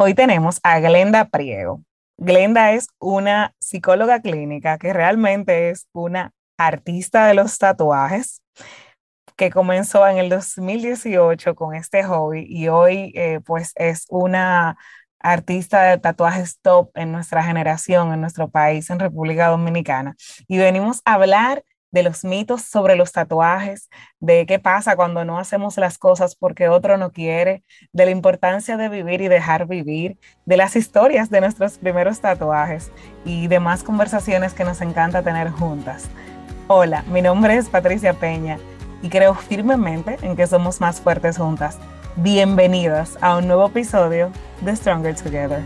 Hoy tenemos a Glenda Priego. Glenda es una psicóloga clínica que realmente es una artista de los tatuajes que comenzó en el 2018 con este hobby y hoy eh, pues es una artista de tatuajes top en nuestra generación, en nuestro país, en República Dominicana. Y venimos a hablar de los mitos sobre los tatuajes, de qué pasa cuando no hacemos las cosas porque otro no quiere, de la importancia de vivir y dejar vivir, de las historias de nuestros primeros tatuajes y demás conversaciones que nos encanta tener juntas. Hola, mi nombre es Patricia Peña y creo firmemente en que somos más fuertes juntas. Bienvenidas a un nuevo episodio de Stronger Together.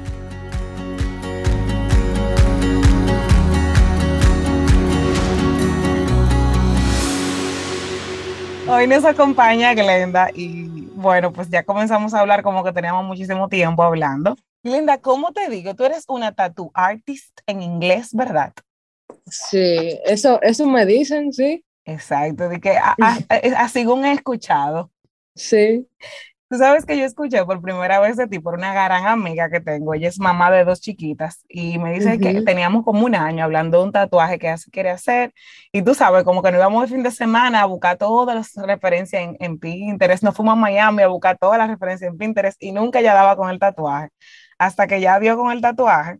Hoy nos acompaña Glenda y bueno, pues ya comenzamos a hablar como que teníamos muchísimo tiempo hablando. Glenda, ¿cómo te digo? Tú eres una tattoo artist en inglés, ¿verdad? Sí, eso, eso me dicen, sí. Exacto, de que así como he escuchado. Sí. Tú sabes que yo escuché por primera vez de ti por una gran amiga que tengo. Ella es mamá de dos chiquitas y me dice que teníamos como un año hablando de un tatuaje que ella se quiere hacer. Y tú sabes, como que nos íbamos el fin de semana a buscar todas las referencias en, en Pinterest. Nos fuimos a Miami a buscar todas las referencias en Pinterest y nunca ella daba con el tatuaje. Hasta que ya dio con el tatuaje.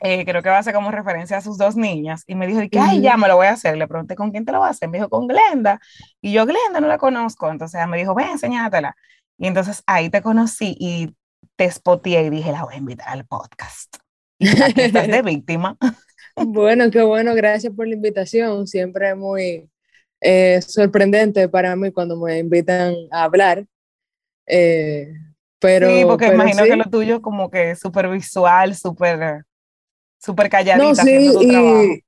Eh, creo que va a ser como referencia a sus dos niñas, y me dijo, que, ay, ya me lo voy a hacer. Le pregunté, ¿con quién te lo vas a hacer? Me dijo, con Glenda. Y yo, Glenda, no la conozco. Entonces ella me dijo, ven, enséñatela. Y entonces ahí te conocí y te espoteé y dije, la voy a invitar al podcast. Y estás de víctima. Bueno, qué bueno, gracias por la invitación. Siempre es muy eh, sorprendente para mí cuando me invitan a hablar. Eh, pero, sí, porque imagino que lo tuyo como que súper visual, súper super calladita. No, sí,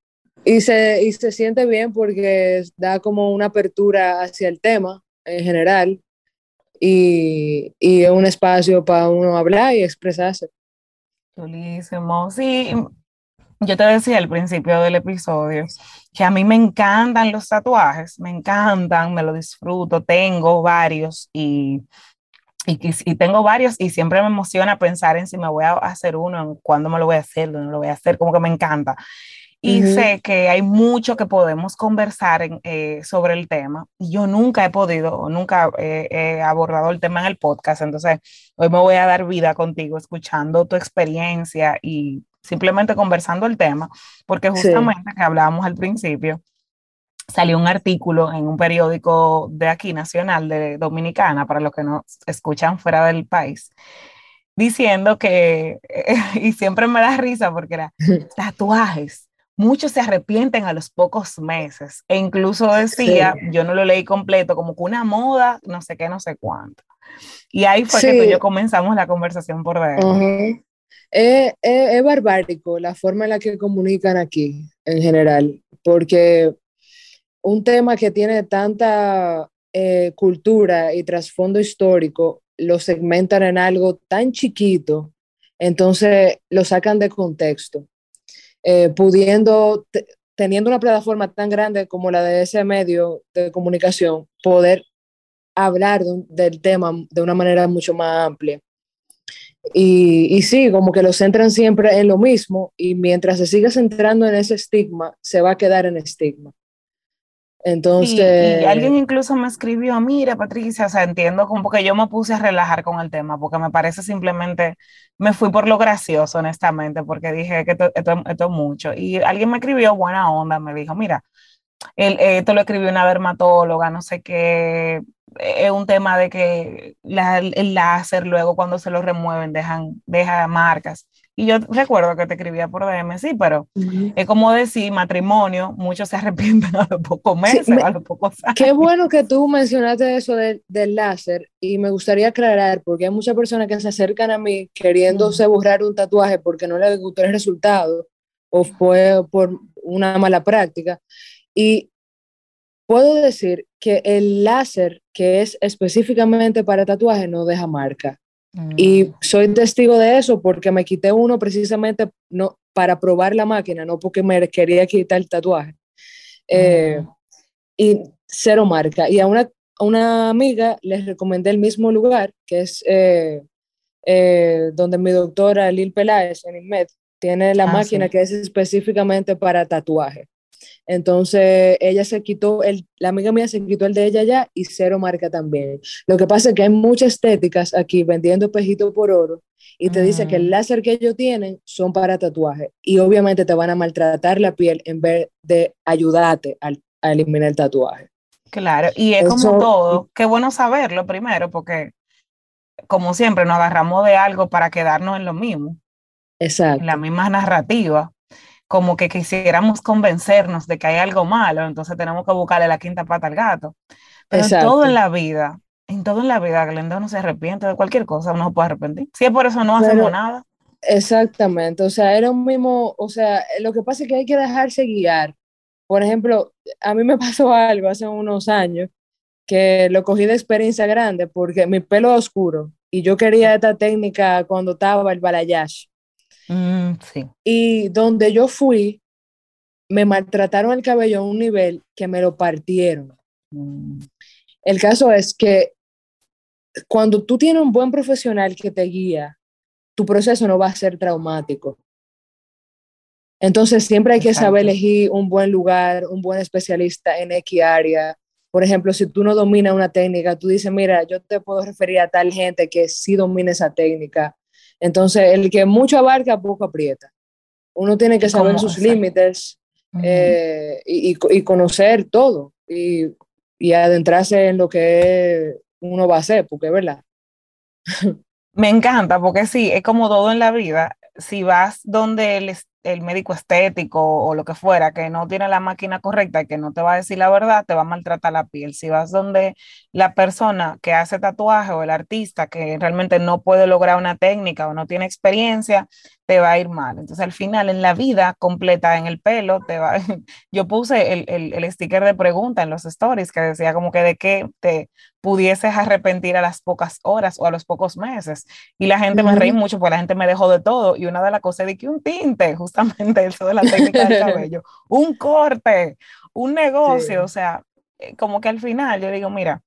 y, y, se, y se siente bien porque da como una apertura hacia el tema en general y, y un espacio para uno hablar y expresarse. Chulísimo. Sí, yo te decía al principio del episodio que a mí me encantan los tatuajes, me encantan, me lo disfruto, tengo varios y, y, y, tengo varios y siempre me emociona pensar en si me voy a hacer uno, en cuándo me lo voy a hacer, dónde lo voy a hacer, como que me encanta y sé que hay mucho que podemos conversar eh, sobre el tema. Yo nunca he podido, nunca he abordado el tema en el podcast, entonces hoy me voy a dar vida contigo, escuchando tu experiencia y simplemente conversando el tema, porque justamente que hablábamos al principio, salió un artículo en un periódico de aquí, nacional, de Dominicana, para los que nos escuchan fuera del país, diciendo que, y siempre me da risa porque era tatuajes muchos se arrepienten a los pocos meses. E incluso decía, yo no lo leí completo, como que una moda, no sé qué, no sé cuánto. Y ahí fue que tú y yo comenzamos la conversación por ver. es, barbárico la forma en la que comunican aquí, en general, porque un tema que tiene tanta eh, cultura y trasfondo histórico, lo segmentan en algo tan chiquito, entonces lo sacan de contexto. Eh, pudiendo, teniendo una plataforma tan grande como la de ese medio de comunicación, poder hablar del tema de una manera mucho más amplia. Y, y, sí, como que lo centran siempre en lo mismo y mientras se siga centrando en ese estigma, se va a quedar en estigma. Entonces. Y, alguien incluso me escribió, mira, Patricia, o sea, entiendo como que yo me puse a relajar con el tema, porque me parece simplemente, me fui por lo gracioso, honestamente, porque dije que esto, esto, es mucho. Y alguien me escribió buena onda, me dijo, mira, el, esto lo escribió una dermatóloga, no sé qué, es un tema de que el láser luego cuando se lo remueven dejan, deja marcas. Y yo recuerdo que te escribía por DM, sí, pero es como decir matrimonio, muchos se arrepienten a los pocos meses, a los pocos años. Qué bueno que tú mencionaste eso del, del láser y me gustaría aclarar, porque hay muchas personas que se acercan a mí queriéndose borrar un tatuaje porque no les gustó el resultado o fue por una mala práctica. Y puedo decir que el láser que es específicamente para tatuaje no deja marca. Y mm. soy testigo de eso porque me quité uno precisamente no, para probar la máquina, no porque me quería quitar el tatuaje. Eh, mm. Y cero marca. Y a una, una amiga les recomendé el mismo lugar, que es eh, eh, donde mi doctora Lil Peláez en INMED tiene la Ah, máquina sí. que es específicamente para tatuaje. Entonces ella se quitó, el, la amiga mía se quitó el de ella ya y cero marca también. Lo que pasa es que hay muchas estéticas aquí vendiendo espejitos por oro y te dice que el Mm. láser que ellos tienen son para tatuaje y obviamente te van a maltratar la piel en vez de ayudarte al- a, eliminar el tatuaje. Claro, y es Eso- como todo, qué bueno saberlo primero, porque como siempre nos agarramos de algo para quedarnos en lo mismo, Exacto. en la misma narrativa, como que quisiéramos convencernos de que hay algo malo, entonces tenemos que buscarle la quinta pata al gato. Pero en todo en la vida, en todo en la vida, Glenda uno se arrepiente de cualquier cosa, uno se puede arrepentir. Si es por eso no Pero- hacemos nada. Exactamente, o sea, era un mismo, o sea, lo que pasa es que hay que dejarse guiar. Por ejemplo, a mí me pasó algo hace unos años que lo cogí de experiencia grande porque mi pelo es oscuro y yo quería esta técnica cuando estaba el balayage. Mm, sí. Y donde yo fui, me maltrataron el cabello a un nivel que me lo partieron. Mm, El caso es que cuando tú tienes un buen profesional que te guía, tu proceso no va a ser traumático. Entonces siempre hay que saber elegir un buen lugar, un buen especialista en X área. Por ejemplo, si tú no dominas una técnica, tú dices, mira, yo te puedo referir a tal gente que sí domina esa técnica. Entonces, el que mucho abarca, poco aprieta. Uno tiene que saber sus límites eh, y, y co- y conocer todo y, y adentrarse en lo que uno va a hacer, porque es verdad. Me encanta porque sí, es como todo en la vida. Si vas donde el, el médico estético o lo que fuera, que no tiene la máquina correcta y que no te va a decir la verdad, te va a maltratar la piel. Si vas donde la persona que hace tatuaje o el artista que realmente no puede lograr una técnica o no tiene experiencia, te va a ir mal. Entonces al final en la vida completa, en el pelo, te va... Yo puse el, el, el sticker de pregunta en los stories que decía como que de qué te pudieses arrepentir a las pocas horas o a los pocos meses. Y la gente me reí mucho porque la gente me dejó de todo. Y una de las cosas de que un tinte, justamente eso de la técnica del cabello, un corte, un negocio. Sí. O sea, eh, como que al final yo digo, mira,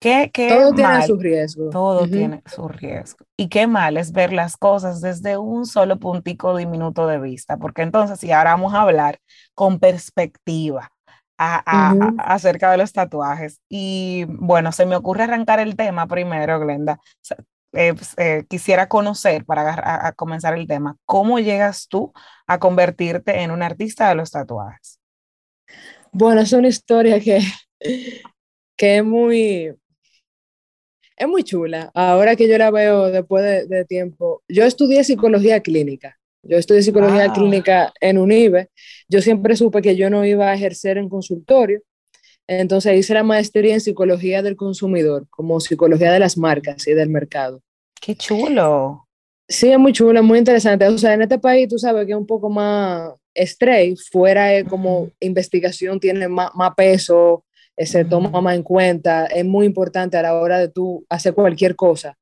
qué, qué Todo tiene su riesgo. todo tiene su riesgo. Y qué mal es ver las cosas desde un solo puntico diminuto de vista. Porque entonces, si ahora vamos a hablar con perspectiva. a- a- Ujú. a- acerca de los tatuajes. Y bueno, se me ocurre arrancar el tema primero, Glenda. Eh, pues, eh, quisiera conocer, para a, a comenzar el tema, ¿cómo llegas tú a convertirte en un artista de los tatuajes? Bueno, es una historia que, que es muy, es muy chula. Ahora que yo la veo después de, de tiempo, yo estudié psicología clínica. Yo estudié psicología Wow. clínica en UNIBE. Yo siempre supe que yo no iba a ejercer en consultorio. Entonces hice la maestría en psicología del consumidor, como psicología de las marcas y del mercado. Qué chulo. Sí, es muy chulo, es muy interesante. O sea, en este país tú sabes que es un poco más straight, fuera es como investigación tiene más, más peso, eh, se toma más en cuenta, es muy importante a la hora de tú hacer cualquier cosa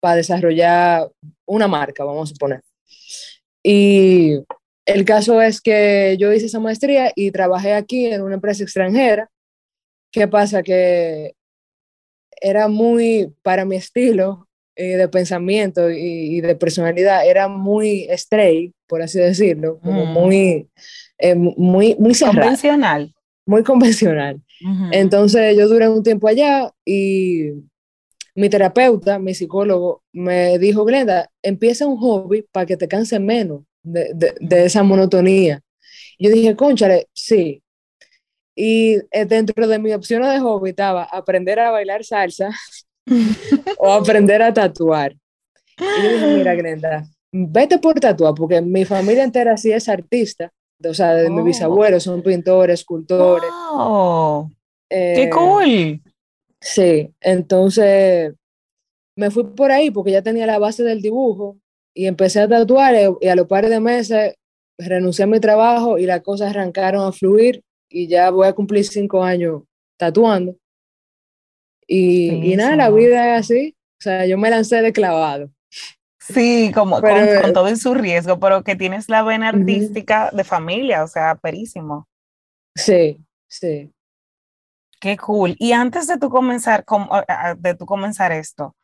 para desarrollar una marca, vamos a suponer. Y el caso es que yo hice esa maestría y trabajé aquí en una empresa extranjera. ¿Qué pasa? Que era muy, para mi estilo eh, de pensamiento y, y de personalidad, era muy straight, por así decirlo, como Mm. muy, eh, muy, muy cerrado, Convencional. muy convencional. Entonces yo duré un tiempo allá y mi terapeuta, mi psicólogo, me dijo, Glenda, empieza un hobby para que te canses menos de, de- de esa monotonía. Yo dije, conchale, sí. Y eh, dentro de mis opciones de hobby estaba aprender a bailar salsa o aprender a tatuar. Y yo dije, mira, Glenda, vete por tatuar, porque mi familia entera sí es artista. O sea, de Oh. mis bisabuelos son pintores, escultores. Wow. ¡Qué eh, cool! Sí, entonces me fui por ahí porque ya tenía la base del dibujo y empecé a tatuar eh, y a los par de meses renuncié a mi trabajo y las cosas arrancaron a fluir y ya voy a cumplir cinco años tatuando. Y, y nada, la vida es así. O sea, yo me lancé de clavado. Sí, como con, Pero, con eh, todo en su riesgo, pero que tienes la vena artística de familia, o sea, perísimo. Sí, sí. Qué cool. Y antes de tú comenzar, de tú comenzar esto,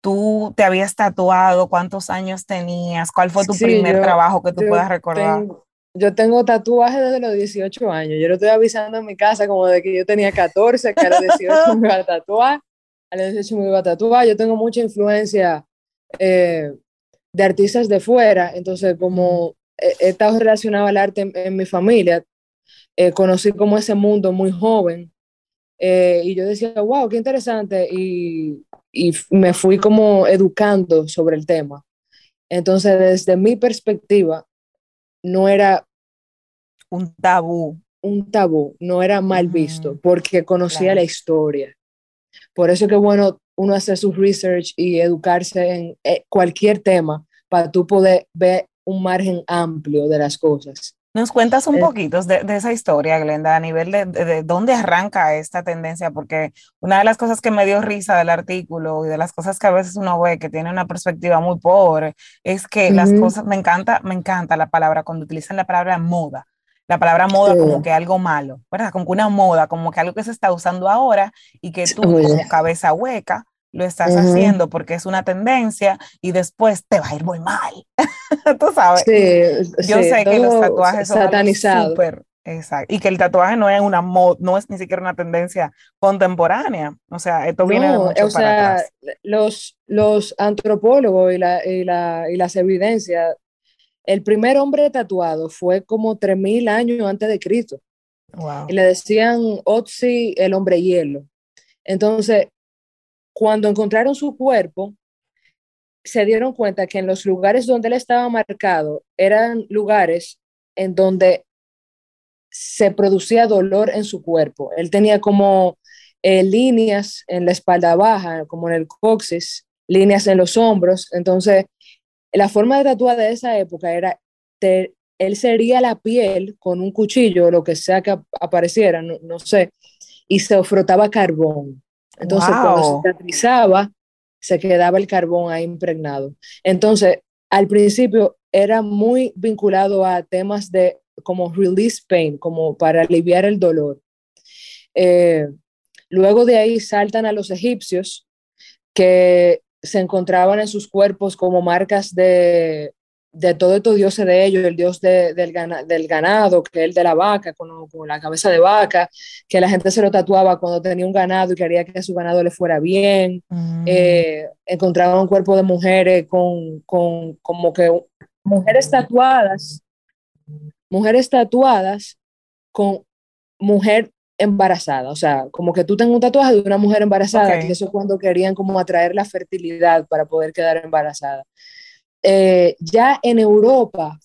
tú te habías tatuado, cuántos años tenías, cuál fue tu primer trabajo que tú puedas recordar. Yo tengo tatuajes desde los 18 años. Yo lo estoy avisando en mi casa como de que yo tenía 14, que a los 18 me iba a tatuar. A los 18 me iba a tatuar. Yo tengo mucha influencia eh, de artistas de fuera. Entonces, como he, estado relacionado al arte en, mi familia, eh, conocí como ese mundo muy joven. Eh, y yo decía, wow, qué interesante. Y y me fui como educando sobre el tema. Entonces, desde mi perspectiva, no era un tabú. Un tabú, no era mal visto, porque conocía la historia. Por eso que bueno uno hacer su research y educarse en eh, cualquier tema para tú poder ver un margen amplio de las cosas. ¿Nos cuentas un poquito de, esa historia, Glenda, a nivel de, dónde arranca esta tendencia? Porque una de las cosas que me dio risa del artículo y de las cosas que a veces uno ve que tiene una perspectiva muy pobre es que las cosas, me encanta, me encanta la palabra, cuando utilizan la palabra moda, la palabra moda como que algo malo, ¿verdad? Como que una moda, como que algo que se está usando ahora y que tú como cabeza hueca lo estás haciendo porque es una tendencia y después te va a ir muy mal. Tú sabes. Yo sé que los tatuajes son súper Exacto. Y que el tatuaje no es una no es ni siquiera una tendencia contemporánea. O sea, esto viene de mucho o sea, Los, los antropólogos y, la, y, la, y, las evidencias, el primer hombre tatuado fue como 3.000 años antes de Cristo. Wow. Y le decían Otzi, el hombre hielo. Entonces, cuando encontraron su cuerpo, se dieron cuenta que en los lugares donde él estaba marcado eran lugares en donde se producía dolor en su cuerpo. Él tenía como eh, líneas en la espalda baja, como en el coxis, líneas en los hombros. Entonces, la forma de tatuar de esa época era, él sería la piel con un cuchillo, lo que sea que apareciera, no sé, y se frotaba carbón. Entonces, cuando se cicatrizaba, se quedaba el carbón ahí impregnado. Entonces, al principio era muy vinculado a temas de como release pain, como para aliviar el dolor. Eh, luego de ahí saltan a los egipcios que se encontraban en sus cuerpos como marcas de, de todos estos dioses de ellos, el dios del, del, ganado, que es el de la vaca, con, la cabeza de vaca, que la gente se lo tatuaba cuando tenía un ganado y quería que su ganado le fuera bien. Mm. Eh, encontraban un cuerpo de mujeres con, con, como que mujeres tatuadas, mujeres tatuadas con mujer embarazada, o sea, como que tú tengas un tatuaje de una mujer embarazada, que eso es cuando querían como atraer la fertilidad para poder quedar embarazada. Eh, ya en Europa,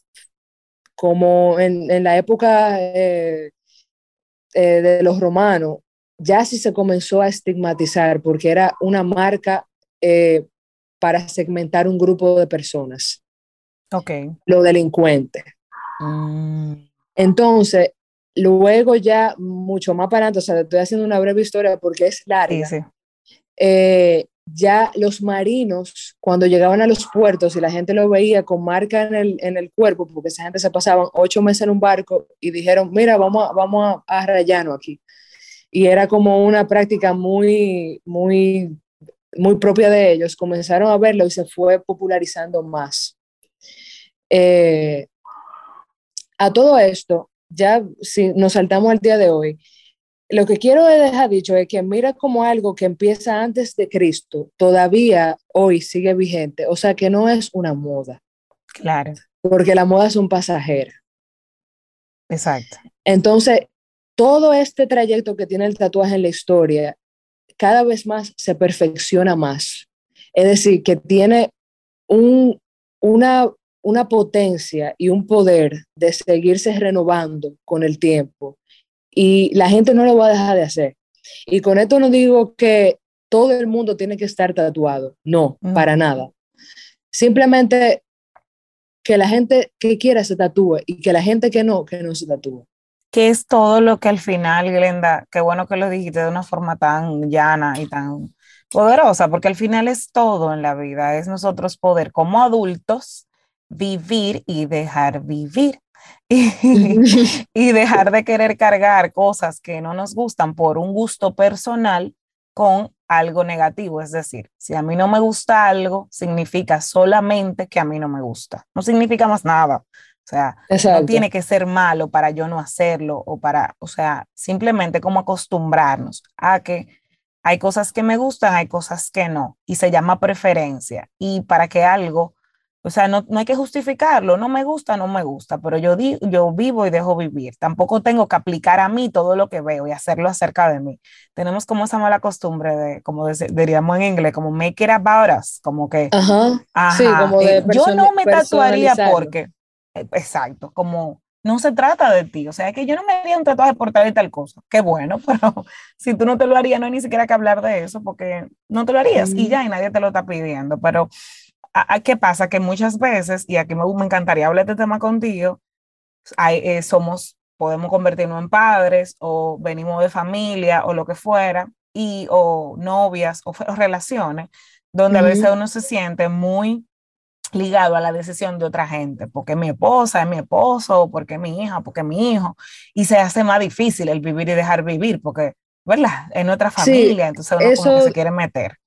como en, la época eh, eh, de los romanos, ya sí se comenzó a estigmatizar porque era una marca para segmentar un grupo de personas. Ok. Los delincuentes. Mm. Entonces, luego ya mucho más para adelante, o sea, estoy haciendo una breve historia porque es larga. Sí, sí ya los marinos, cuando llegaban a los puertos y la gente lo veía con marca en el, en el cuerpo, porque esa gente se pasaban ocho meses en un barco y dijeron, mira, vamos a, vamos a, rayarnos aquí. Y era como una práctica muy, muy, muy propia de ellos. Comenzaron a verlo y se fue popularizando más. Eh, a todo esto, ya si nos saltamos al día de hoy, lo que quiero dejar dicho es que mira como algo que empieza antes de Cristo, todavía hoy sigue vigente, o sea que no es una moda. Claro. Porque la moda es un pasajero. Exacto. Entonces, todo este trayecto que tiene el tatuaje en la historia, cada vez más se perfecciona más. Es decir, que tiene un, una, una potencia y un poder de seguirse renovando con el tiempo y la gente no lo va a dejar de hacer. Y con esto no digo que todo el mundo tiene que estar tatuado, no, para nada. Simplemente que la gente que quiera se tatúe y que la gente que no, que no se tatúe. Que es todo lo que al final, Glenda, qué bueno que lo dijiste de una forma tan llana y tan poderosa, porque al final es todo en la vida, es nosotros poder como adultos vivir y dejar vivir. y, dejar de querer cargar cosas que no nos gustan por un gusto personal con algo negativo. Es decir, si a mí no me gusta algo, significa solamente que a mí no me gusta. No significa más nada. O sea, no tiene que ser malo para yo no hacerlo o para, o sea, simplemente como acostumbrarnos a que hay cosas que me gustan, hay cosas que no, y se llama preferencia. Y para que algo, o sea, no, no hay que justificarlo, no me gusta, no me gusta, pero yo, di, yo vivo y dejo vivir. Tampoco tengo que aplicar a mí todo lo que veo y hacerlo acerca de mí. Tenemos como esa mala costumbre de, como diríamos en inglés, como make it about us, como que, ajá, sí, como de yo no me tatuaría porque, eh, exacto, como no se trata de ti. O sea, que yo no me haría un tatuaje por tal y tal cosa. Qué bueno, pero si tú no te lo harías, no hay ni siquiera que hablar de eso porque no te lo harías y ya, y nadie te lo está pidiendo. Pero, ¿a, qué pasa? Que muchas veces, y aquí me, me encantaría hablar de este tema contigo, hay, eh, somos, podemos convertirnos en padres o venimos de familia o lo que fuera, y, o novias o, relaciones, donde a veces uno se siente muy ligado a la decisión de otra gente, porque mi esposa es mi esposo, porque mi hija, porque mi hijo, y se hace más difícil el vivir y dejar vivir, porque, ¿verdad? En otra familia, entonces uno como que se quiere meter.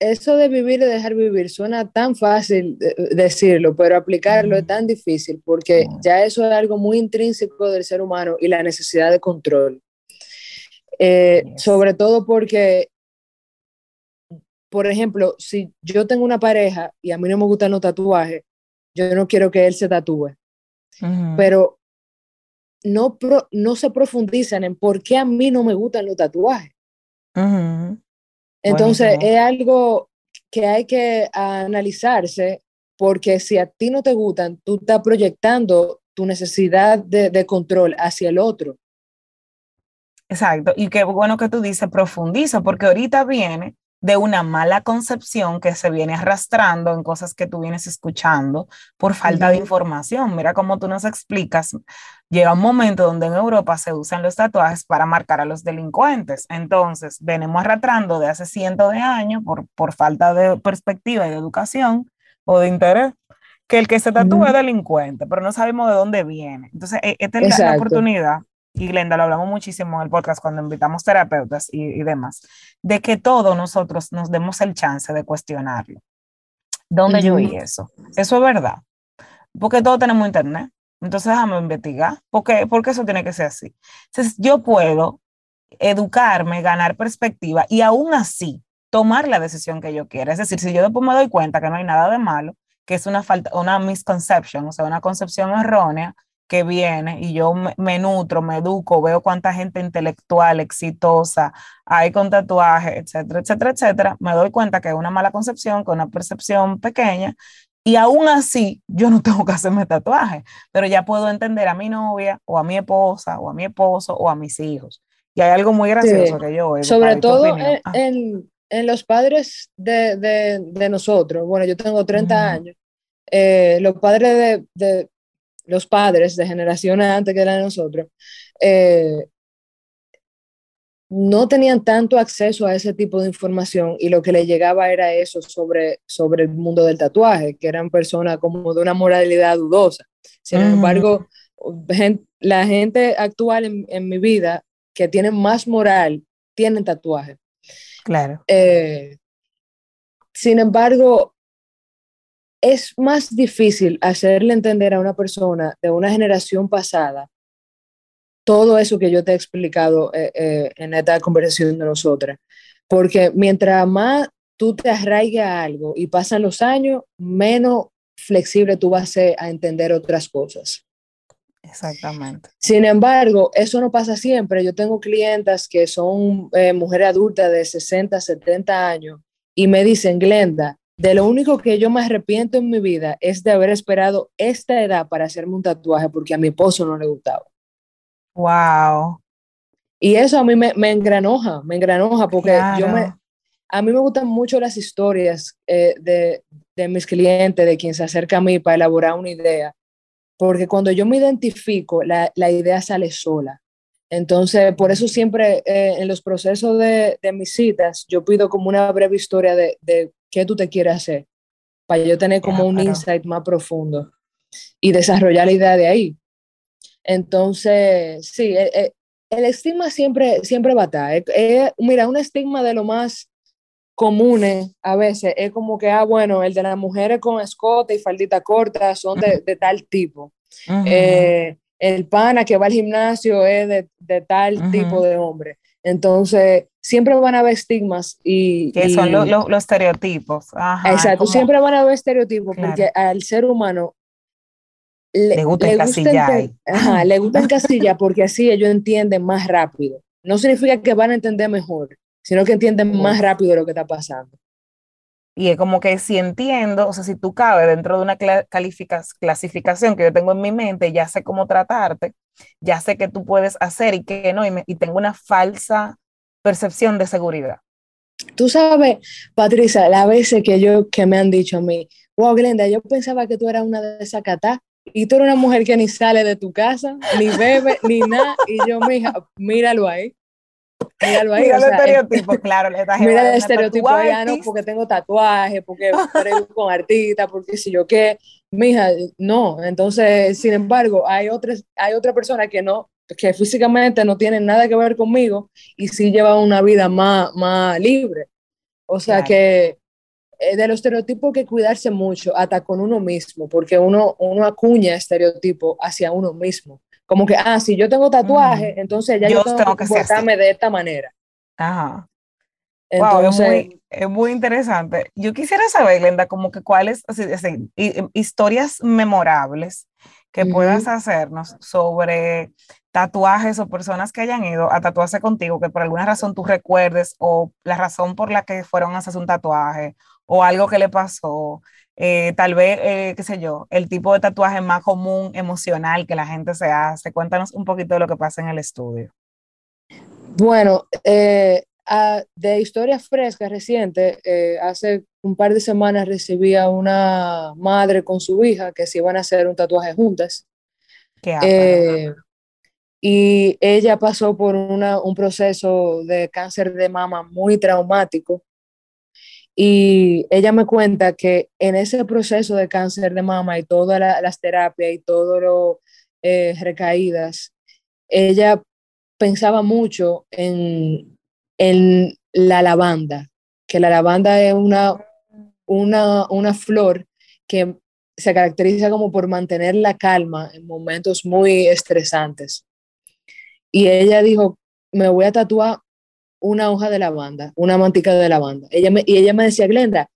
Eso de vivir y dejar vivir suena tan fácil decirlo, pero aplicarlo es tan difícil, porque ya eso es algo muy intrínseco del ser humano y la necesidad de control. Eh, sobre todo porque por ejemplo, si yo tengo una pareja y a mí no me gustan los tatuajes, yo no quiero que él se tatúe. Pero no, no se profundizan en por qué a mí no me gustan los tatuajes. Entonces, es algo que hay que analizarse porque si a ti no te gustan, tú estás proyectando tu necesidad de, de control hacia el otro. Exacto, y qué bueno que tú dices profundiza, porque ahorita viene de una mala concepción que se viene arrastrando en cosas que tú vienes escuchando por falta de información. Mira cómo tú nos explicas, llega un momento donde en Europa se usan los tatuajes para marcar a los delincuentes. Entonces, venimos arrastrando de hace cientos de años por, por falta de perspectiva y de educación o de interés que el que se tatúa es delincuente, pero no sabemos de dónde viene. Entonces, e, esta es la, oportunidad y Glenda, lo hablamos muchísimo en el podcast cuando invitamos terapeutas y, demás, de que todos nosotros nos demos el chance de cuestionarlo. ¿Dónde yo vi eso? Eso es verdad. Porque todos tenemos internet. Entonces déjame investigar. porque porque eso tiene que ser así? Entonces yo puedo educarme, ganar perspectiva y aún así tomar la decisión que yo quiera. Es decir, si yo después me doy cuenta que no hay nada de malo, que es una falta, una misconception, o sea, una concepción errónea, que viene y yo me, nutro, me educo, veo cuánta gente intelectual, exitosa hay con tatuajes, etcétera, etcétera, etcétera, me doy cuenta que es una mala concepción, con una percepción pequeña y aún así yo no tengo que hacerme tatuaje, pero ya puedo entender a mi novia o a mi esposa o a mi esposo o a mis hijos. Y hay algo muy gracioso que yo... Sobre todo en, en, los padres de, de, de, nosotros, bueno, yo tengo 30 años, eh, los padres de, los padres de generaciones antes que eran nosotros, eh, no tenían tanto acceso a ese tipo de información y lo que les llegaba era eso sobre, sobre el mundo del tatuaje, que eran personas como de una moralidad dudosa. Sin embargo, la gente actual en, mi vida que tiene más moral, tienen tatuaje. Claro. Eh, sin embargo, es más difícil hacerle entender a una persona de una generación pasada todo eso que yo te he explicado eh, eh, en esta conversación de nosotras. Porque mientras más tú te arraigas a algo y pasan los años, menos flexible tú vas a ser a entender otras cosas. Exactamente. Sin embargo, eso no pasa siempre. Yo tengo clientas que son eh, mujeres adultas de 60, 70 años y me dicen, Glenda, de lo único que yo me arrepiento en mi vida es de haber esperado esta edad para hacerme un tatuaje porque a mi esposo no le gustaba. Wow. Y eso a mí me, me engranoja, me engranoja porque yo me, a mí me gustan mucho las historias eh, de, de, mis clientes, de quien se acerca a mí para elaborar una idea, porque cuando yo me identifico, la, la idea sale sola. Entonces, por eso siempre eh, en los procesos de, de, mis citas, yo pido como una breve historia de, de qué tú te quieres hacer, para yo tener como un insight más profundo y desarrollar la idea de ahí. Entonces, sí, el, e, el estigma siempre, siempre va a estar. mira, un estigma de lo más comunes a veces es como que, ah, bueno, el de las mujeres con escote y faldita corta son de, de tal tipo. Eh, el pana que va al gimnasio es de, de tal tipo de hombre. Entonces, siempre van a haber estigmas y... Que son los estereotipos. exacto, siempre van a haber estereotipos porque al ser humano le, gusta encasillar. Ajá, le gusta encasillar porque así ellos entienden más rápido. No significa que van a entender mejor, sino que entienden más rápido lo que está pasando. Y es como que si entiendo, o sea, si tú cabes dentro de una clasificación que yo tengo en mi mente, ya sé cómo tratarte, ya sé qué tú puedes hacer y qué no, y, y tengo una falsa percepción de seguridad. Tú sabes, Patricia, las veces que yo, que me han dicho a mí, wow, Glenda, yo pensaba que tú eras una de esas catá, y tú eres una mujer que ni sale de tu casa, ni bebe, ni nada, y yo, mija, míralo ahí. Míralo ahí. Mira el estereotipo, claro. Le mira el estereotipo ya no, porque tengo tatuaje, porque estoy con artista, porque si yo qué, mija, no. Entonces, sin embargo, hay, otras, hay otra persona que no, que físicamente no tiene nada que ver conmigo y sí lleva una vida más, más libre. O sea que eh, de los estereotipos que cuidarse mucho, hasta con uno mismo, porque uno, uno acuña estereotipo hacia uno mismo. Como que, ah, si yo tengo tatuaje, entonces ya yo, tengo, que comportarme de esta manera. Ajá. Entonces, es, muy, interesante. Yo quisiera saber, Lenda, como que cuáles, así, historias memorables que puedas hacernos sobre tatuajes o personas que hayan ido a tatuarse contigo, que por alguna razón tú recuerdes, o la razón por la que fueron a hacer un tatuaje, o algo que le pasó, eh, tal vez, eh, qué sé yo, el tipo de tatuaje más común emocional que la gente se hace. Cuéntanos un poquito de lo que pasa en el estudio. Bueno, eh, de historias frescas recientes, hace un par de semanas recibí a una madre con su hija que se iban a hacer un tatuaje juntas. y ella pasó por un proceso de cáncer de mama muy traumático y ella me cuenta que en ese proceso de cáncer de mama y todas las terapias y todas las eh, recaídas, ella pensaba mucho en, en, la lavanda, que la lavanda es una, una, una flor que se caracteriza como por mantener la calma en momentos muy estresantes. Y ella dijo, me voy a tatuar una hoja de lavanda, una mantica de lavanda. Ella me, y ella me decía, Glenda,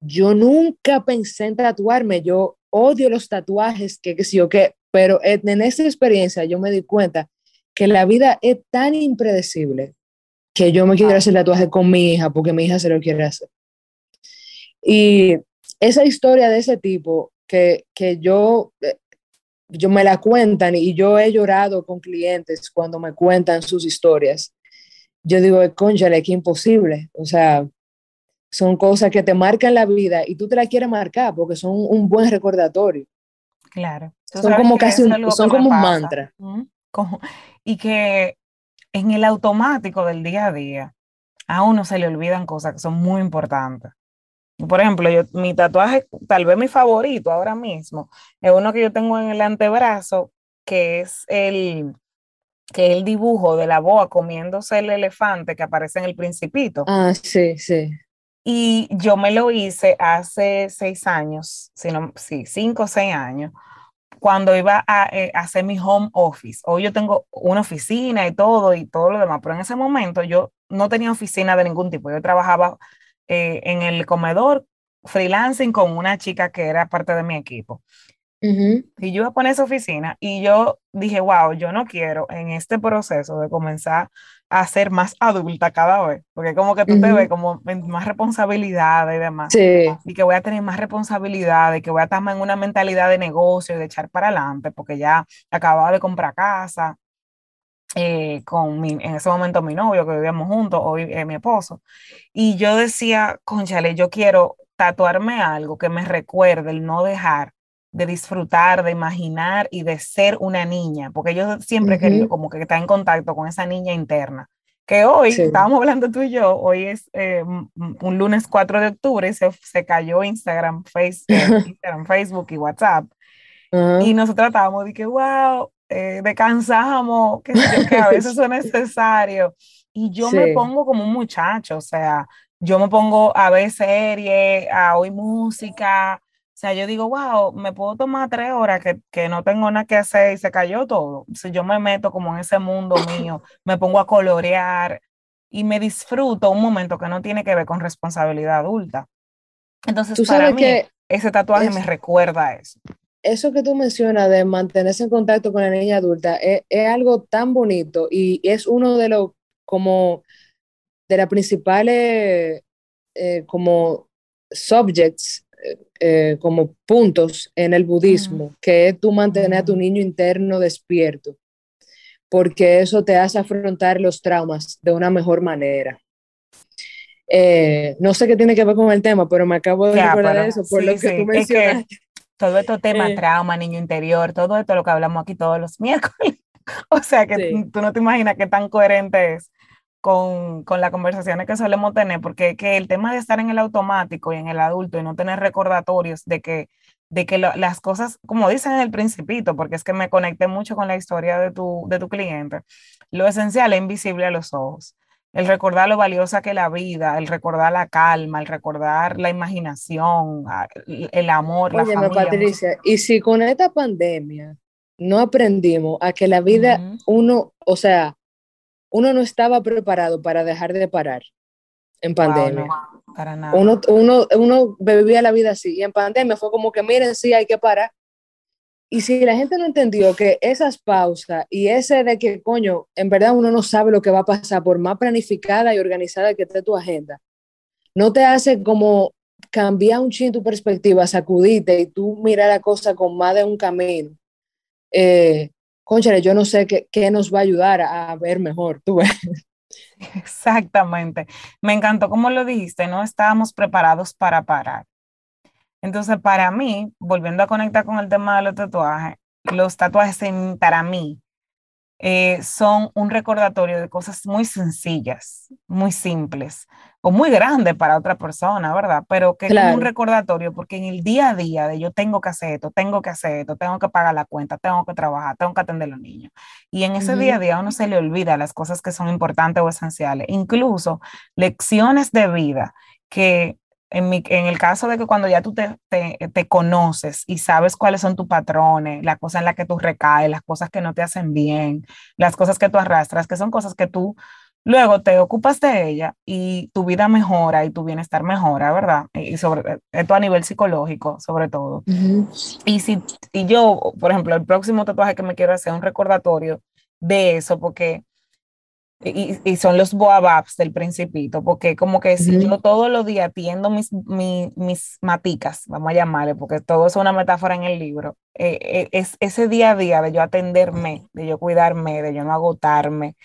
yo nunca pensé en tatuarme, yo odio los tatuajes, que, que sí o qué, pero en esa experiencia yo me di cuenta que la vida es tan impredecible que yo me quiero hacer tatuaje con mi hija porque mi hija se lo quiere hacer. Y esa historia de ese tipo que, que yo, eh, yo me la cuentan y yo he llorado con clientes cuando me cuentan sus historias yo digo, conchale, que imposible. O sea, son cosas que te marcan la vida y tú te la quieres marcar porque son un buen recordatorio. Claro. Son como casi un, son como un mantra. y que en el automático del día a día a uno se le olvidan cosas que son muy importantes. Por ejemplo, yo, mi tatuaje, tal vez mi favorito ahora mismo, es uno que yo tengo en el antebrazo, que es el, que el dibujo de la boa comiéndose el elefante que aparece en el principito. Ah, sí, sí. Y yo me lo hice hace seis años, sino, sí, cinco o seis años, cuando iba a, eh, hacer mi home office. Hoy yo tengo una oficina y todo y todo lo demás, pero en ese momento yo no tenía oficina de ningún tipo. Yo trabajaba eh, en el comedor freelancing con una chica que era parte de mi equipo. Y yo iba a poner esa oficina y yo dije, wow, yo no quiero en este proceso de comenzar a ser más adulta cada vez, porque como que tú te ves como más responsabilidad y demás. Y que voy a tener más responsabilidad y que voy a estar en una mentalidad de negocio y de echar para adelante, porque ya acababa de comprar casa. Eh, con mi, en ese momento mi novio, que vivíamos juntos, hoy eh, mi esposo. Y yo decía, conchale, yo quiero tatuarme algo que me recuerde el no dejar de disfrutar, de imaginar y de ser una niña, porque yo siempre he querido como que estar en contacto con esa niña interna. Que hoy, estábamos hablando tú y yo, hoy es eh, un lunes 4 de octubre y se, se cayó Instagram, face, eh, Instagram, Facebook y WhatsApp. Y nosotros estábamos de que, wow, eh, descansamos, que, que a veces es necesario. Y yo me pongo como un muchacho, o sea, yo me pongo a ver series, a oír música. O sea, yo digo, wow, me puedo tomar tres horas que, que no tengo nada que hacer y se cayó todo. Si yo me meto como en ese mundo mío, me pongo a colorear y me disfruto un momento que no tiene que ver con responsabilidad adulta. Entonces, para mí, ese tatuaje me recuerda a eso. Eso que tú mencionas de mantenerse en contacto con la niña adulta es, es algo tan bonito y es uno de los como de las principales eh, como subjects, eh, eh, como puntos en el budismo, que es tú mantener a tu niño interno despierto, porque eso te hace afrontar los traumas de una mejor manera. no sé qué tiene que ver con el tema, pero me acabo de recordar eso por lo que tú mencionaste. Todo esto tema trauma, niño interior, todo esto lo que hablamos aquí todos los miércoles. o sea que tú no te imaginas qué tan coherente es con, con las conversaciones que solemos tener, porque que el tema de estar en el automático y en el adulto y no tener recordatorios de que, de que las cosas, como dicen en el principito, porque es que me conecté mucho con la historia de tu, de tu cliente, lo esencial es invisible a los ojos. El recordar lo valiosa que es la vida, el recordar la calma, el recordar la imaginación, el amor, la familia. Patricia, y si con esta pandemia no aprendimos a que la vida, uno, o sea, uno no estaba preparado para dejar de parar en pandemia. para nada. Uno, uno, uno vivía la vida así y en pandemia fue como que miren, sí, hay que parar. Y si la gente no entendió que esas pausas y ese de que, coño, en verdad uno no sabe lo que va a pasar por más planificada y organizada que esté tu agenda, no te hace como cambiar un chin tu perspectiva, sacudirte y tú mirar la cosa con más de un camino. Eh, conchale, yo no sé qué, qué, nos va a ayudar a ver mejor, tú Exactamente. Me encantó como lo dijiste, no estábamos preparados para parar. Entonces, para mí, volviendo a conectar con el tema de los tatuajes, los tatuajes para mí eh, son un recordatorio de cosas muy sencillas, muy simples o muy grandes para otra persona, ¿verdad? Pero que es un recordatorio porque en el día a día de yo tengo que hacer esto, tengo que hacer esto, tengo que pagar la cuenta, tengo que trabajar, tengo que atender a los niños. Y en ese día a día uno se le olvida las cosas que son importantes o esenciales, incluso lecciones de vida que en, mi, en, el caso de que cuando ya tú te, te, conoces y sabes cuáles son tus patrones, las cosas en las que tú recaes, las cosas que no te hacen bien, las cosas que tú arrastras, que son cosas que tú luego te ocupas de ella y tu vida mejora y tu bienestar mejora, ¿verdad? Y sobre esto a nivel psicológico, sobre todo. Y si y yo, por ejemplo, el próximo tatuaje que me quiero hacer es un recordatorio de eso, porque y, son los boababs del principito, porque como que si yo todos los días atiendo mis, mis, maticas, vamos a llamarle, porque todo es una metáfora en el libro, eh, eh, es ese día a día de yo atenderme, de yo cuidarme, de yo no agotarme,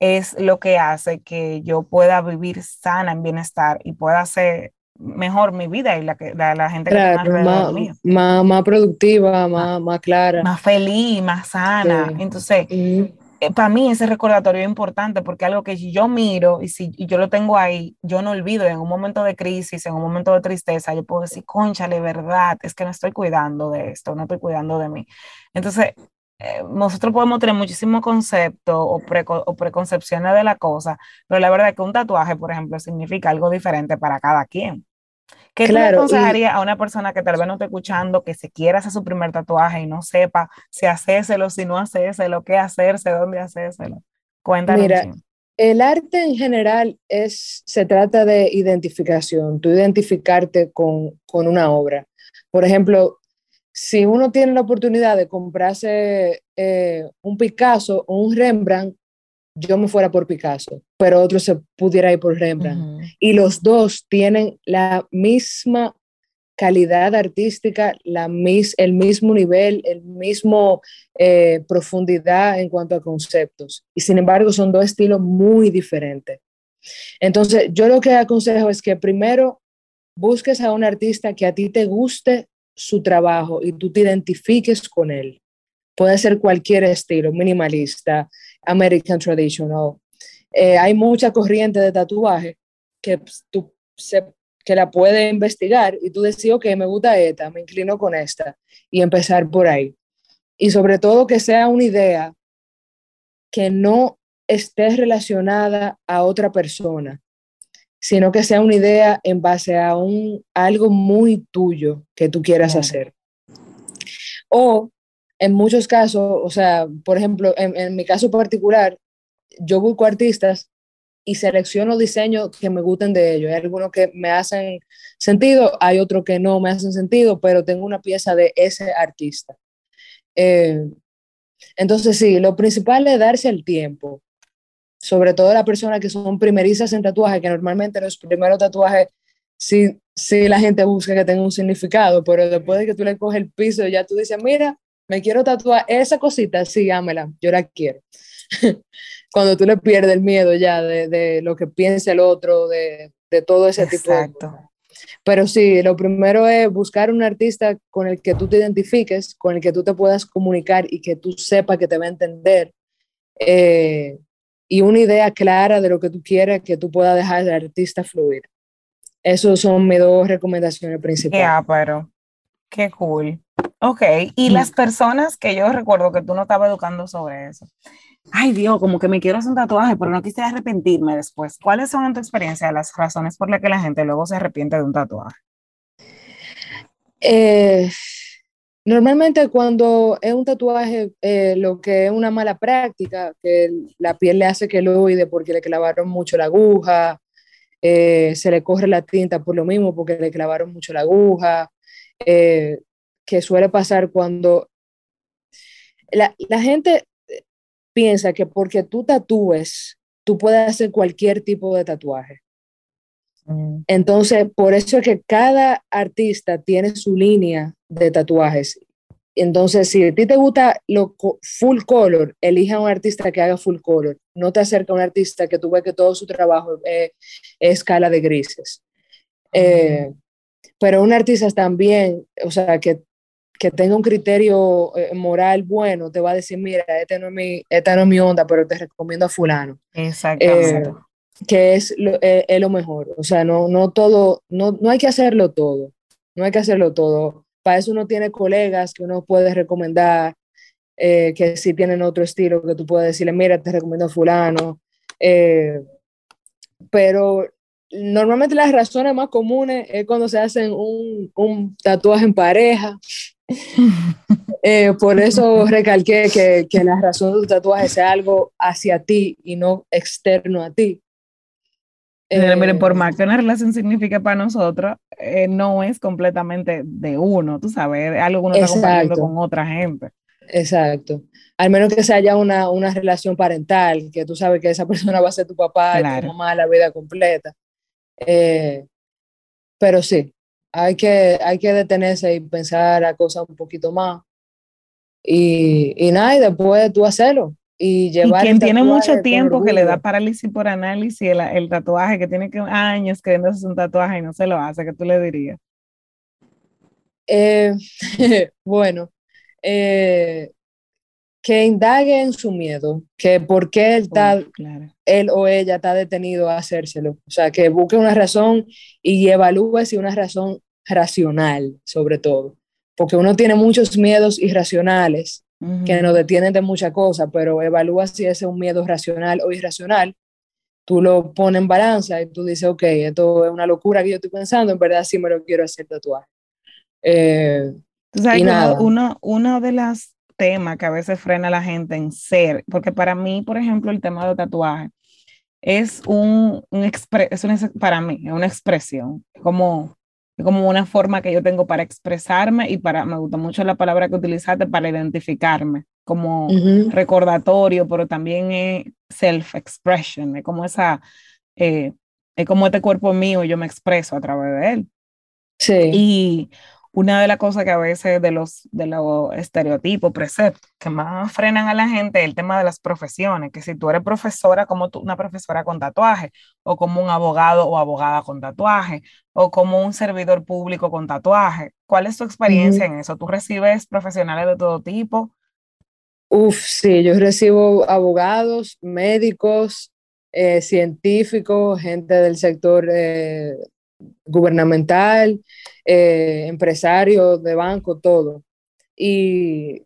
es lo que hace que yo pueda vivir sana en bienestar y pueda hacer mejor mi vida y la, que, la, gente que está más, Más, más productiva, más, más, clara. Más feliz, más sana. Entonces, eh, para mí ese recordatorio es importante porque algo que yo miro y si yo lo tengo ahí, yo no olvido en un momento de crisis, en un momento de tristeza, yo puedo decir, conchale, verdad, es que no estoy cuidando de esto, no estoy cuidando de mí. Entonces, eh, nosotros podemos tener muchísimos conceptos o, o, preconcepciones de la cosa, pero la verdad es que un tatuaje, por ejemplo, significa algo diferente para cada quien. ¿Qué claro, le aconsejaría a una persona que tal vez no esté escuchando, que se quiera hacer su primer tatuaje y no sepa si hacérselo, si no hacérselo, qué hacerse, dónde hacérselo? Cuéntanos. Mira, el arte en general es, se trata de identificación, tú identificarte con, con una obra. Por ejemplo, si uno tiene la oportunidad de comprarse eh, un Picasso o un Rembrandt, yo me fuera por Picasso, pero otro se pudiera ir por Rembrandt. Y los dos tienen la misma calidad artística, la mis, el mismo nivel, el mismo eh, profundidad en cuanto a conceptos. Y sin embargo son dos estilos muy diferentes. Entonces, yo lo que aconsejo es que primero busques a un artista que a ti te guste su trabajo y tú te identifiques con él. Puede ser cualquier estilo, minimalista, American Traditional. Eh, hay mucha corriente de tatuaje que pues, tú que la puedes investigar y tú decís, ok, me gusta esta, me inclino con esta y empezar por ahí. Y sobre todo que sea una idea que no esté relacionada a otra persona, sino que sea una idea en base a, un, algo muy tuyo que tú quieras hacer. O en muchos casos, o sea, por ejemplo, en, en mi caso particular, yo busco artistas y selecciono diseños que me gusten de ellos. Hay algunos que me hacen sentido, hay otros que no me hacen sentido, pero tengo una pieza de ese artista. Eh, entonces, sí, lo principal es darse el tiempo, sobre todo las personas que son primerizas en tatuaje, que normalmente los primeros tatuajes, sí, sí la gente busca que tenga un significado, pero después de que tú le coges el piso, ya tú dices, mira, me quiero tatuar esa cosita, sí, ámela, yo la quiero. cuando tú le pierdes el miedo ya de, de lo que piensa el otro, de, de todo ese tipo de cosas. Pero sí, lo primero es buscar un artista con el que tú te identifiques, con el que tú te puedas comunicar y que tú sepas que te va a entender. Eh, y una idea clara de lo que tú quieres, que tú puedas dejar al artista fluir. Esas son mis dos recomendaciones principales. Ya, pero qué cool. Ok, y las personas que yo recuerdo que tú no estabas educando sobre eso, ay Dios, como que me quiero hacer un tatuaje, pero no quisiera arrepentirme después. ¿Cuáles son en tu experiencia las razones por las que la gente luego se arrepiente de un tatuaje? Eh, normalmente cuando es un tatuaje, eh, lo que es una mala práctica, que la piel le hace queloide porque le clavaron mucho la aguja, eh, se le corre la tinta por lo mismo porque le clavaron mucho la aguja, que suele pasar cuando la, la gente piensa que porque tú tatúes, tú puedes hacer cualquier tipo de tatuaje. Mm. Entonces, por eso es que cada artista tiene su línea de tatuajes. Entonces, si a ti te gusta lo full color, elige a un artista que haga full color. No te acerca a un artista que tú ves que todo su trabajo es, escala de grises. Eh, pero un artista también, o sea, que que tenga un criterio eh, moral bueno, te va a decir, mira, este no es mi, esta no es mi onda, pero te recomiendo a fulano. Exactamente. Eh, que es lo, eh, es lo, mejor. O sea, no, no todo, no, no hay que hacerlo todo. No hay que hacerlo todo. Para eso uno tiene colegas que uno puede recomendar, que si tienen otro estilo, que tú puedes decirle, mira, te recomiendo a fulano. pero normalmente las razones más comunes es cuando se hacen un, un tatuaje en pareja, eh, por eso recalqué que, que, la razón de tu tatuaje sea algo hacia ti y no externo a ti. Eh, miren, por más que una relación signifique para nosotros, eh, no es completamente de uno, tú sabes, algo que uno está compartiendo con otra gente. Exacto. Al menos que se haya una, una, relación parental, que tú sabes que esa persona va a ser tu papá y tu mamá la vida completa. pero sí, hay que, hay que detenerse y pensar a cosas un poquito más. Y, y nada, y después tú hacerlo. Y llevar. Y quien tiene mucho tiempo que le da parálisis por análisis, el, el tatuaje, que tiene que, años queriéndose un tatuaje y no se lo hace, ¿qué tú le dirías? Eh, bueno, eh, que indague en su miedo, que por qué él, está, él o ella está detenido a hacérselo. O sea, que busque una razón y evalúe si una razón racional, sobre todo. Porque uno tiene muchos miedos irracionales que nos detienen de muchas cosas, pero evalúa si ese es un miedo racional o irracional. Tú lo pones en balanza y tú dices, ok, esto es una locura que yo estoy pensando, en verdad sí me lo quiero hacer tatuar. Eh, y nada. Uno, uno de las tema que a veces frena a la gente en ser, porque para mí, por ejemplo, el tema de tatuaje es un, un es una, para mí, es una expresión, como, como una forma que yo tengo para expresarme y para, me gusta mucho la palabra que utilizaste, para identificarme, como recordatorio, pero también es self-expression, es como esa, eh, es como este cuerpo mío, yo me expreso a través de él. Sí. Y una de las cosas que a veces de los, de los estereotipos, preceptos que más frenan a la gente es el tema de las profesiones, que si tú eres profesora, como tú, una profesora con tatuaje, o como un abogado o abogada con tatuaje, o como un servidor público con tatuaje. ¿Cuál es tu experiencia en eso? ¿Tú recibes profesionales de todo tipo? Uf, sí, yo recibo abogados, médicos, eh, científicos, gente del sector eh, gubernamental, eh, empresarios de banco, todo. Y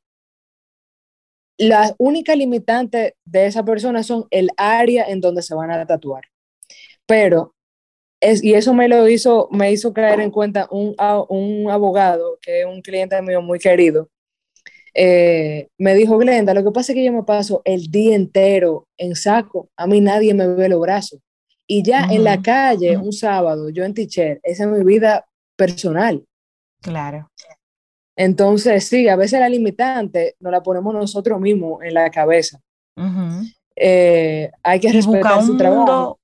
la única limitante de esa persona son el área en donde se van a tatuar. Pero es, y eso me lo hizo, me hizo caer en cuenta un, un abogado, que es un cliente mío muy querido, eh, me dijo Glenda, lo que pasa es que yo me paso el día entero en saco, a mí nadie me ve los brazos. Y ya en la calle, un sábado, yo en teacher, esa es mi vida personal. Claro. Entonces, sí, a veces la limitante nos la ponemos nosotros mismos en la cabeza. Eh, hay que respetar su trabajo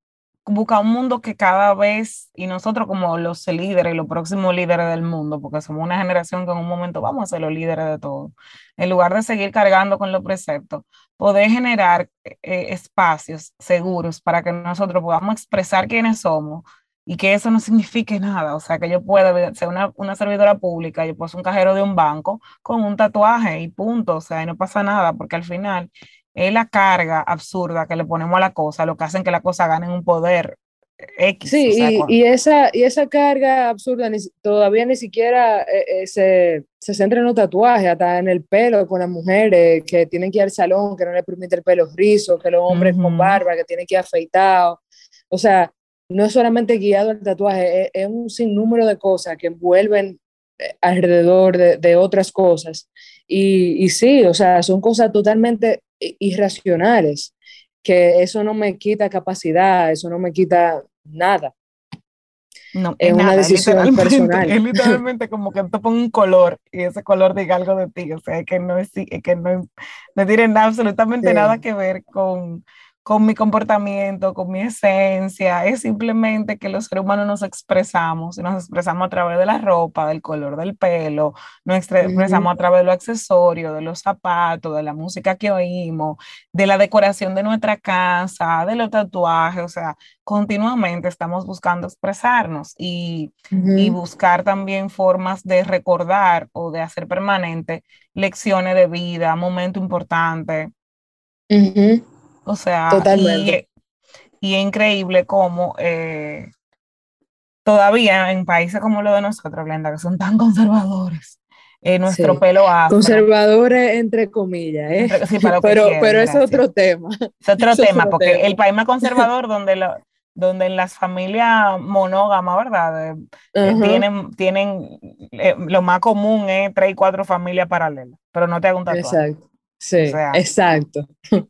busca un mundo que cada vez, y nosotros como los líderes los próximos líderes del mundo, porque somos una generación que en un momento vamos a ser los líderes de todo, en lugar de seguir cargando con los preceptos, poder generar eh, espacios seguros para que nosotros podamos expresar quiénes somos y que eso no signifique nada, o sea, que yo pueda ser una, una servidora pública, yo puedo ser un cajero de un banco con un tatuaje y punto, o sea, y no pasa nada, porque al final es la carga absurda que le ponemos a la cosa, lo que hacen que la cosa gane un poder X. Sí, y, esa, y esa carga absurda todavía ni siquiera eh, eh, se, se, centra en los tatuajes, hasta en el pelo con las mujeres que tienen que ir al salón, que no les permite el pelo rizo, que los hombres con barba, que tienen que ir afeitados. O sea, no es solamente guiado el tatuaje, es, un sinnúmero de cosas que envuelven eh, alrededor de, de otras cosas. Y, y sí, o sea, son cosas totalmente irracionales, que eso no me quita capacidad, eso no me quita nada. No, es, una decisión personal. Es literalmente como que tú pones un color y ese color diga algo de ti, o sea, que no, es, que no, no tiene nada, absolutamente nada que ver con, con mi comportamiento, con mi esencia, es simplemente que los seres humanos nos expresamos, nos expresamos a través de la ropa, del color del pelo, nos expresamos a través de los accesorios, de los zapatos, de la música que oímos, de la decoración de nuestra casa, de los tatuajes, o sea, continuamente estamos buscando expresarnos y, y buscar también formas de recordar o de hacer permanente lecciones de vida, momentos importantes. O sea, Y, y, es increíble cómo eh, todavía en países como los de nosotros, Glenda, que son tan conservadores, eh, nuestro pelo afro. Conservadores entre comillas, ¿eh? pero, pero es otro tema. Es otro tema, porque el país más conservador donde, lo, donde en las familias monógamas, ¿verdad? Eh, tienen, tienen lo más común es tres y cuatro familias paralelas, pero no te hago un tatuaje. Exacto. Sí, exacto.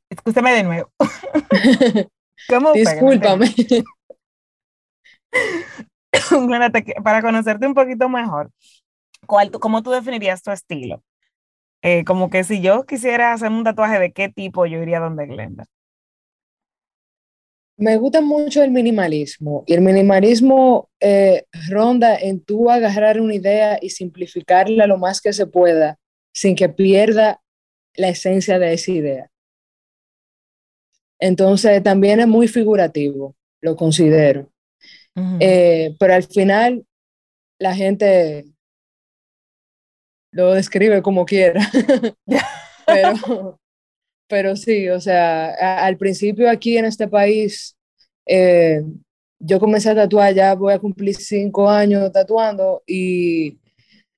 Escúchame de nuevo. ¿Cómo Discúlpame. para conocerte un poquito mejor, ¿cuál, ¿cómo tú definirías tu estilo? Eh, como que si yo quisiera hacer un tatuaje de qué tipo, yo iría donde Glenda. Me gusta mucho el minimalismo y el minimalismo eh, ronda en tú agarrar una idea y simplificarla lo más que se pueda sin que pierda la esencia de esa idea. Entonces también es muy figurativo, lo considero. Eh, pero al final la gente lo describe como quiera. pero, pero sí, o sea, al principio aquí en este país, eh, yo comencé a tatuar, ya voy a cumplir cinco años tatuando y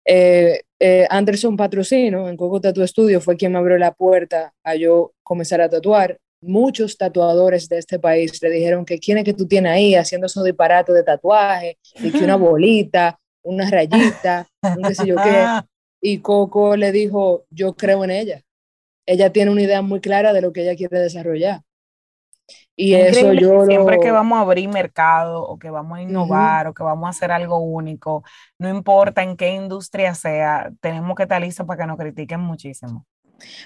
eh, eh, Anderson Patrocino en Coco Tattoo Studio fue quien me abrió la puerta a yo comenzar a tatuar. Muchos tatuadores de este país le dijeron que quién es que tú tienes ahí haciendo esos disparates de tatuaje, y que una bolita, una rayita, no sé yo qué. Y Coco le dijo, yo creo en ella. Ella tiene una idea muy clara de lo que ella quiere desarrollar. Y eso yo siempre que vamos a abrir mercado o que vamos a innovar o que vamos a hacer algo único, no importa en qué industria sea, tenemos que estar listos para que nos critiquen muchísimo.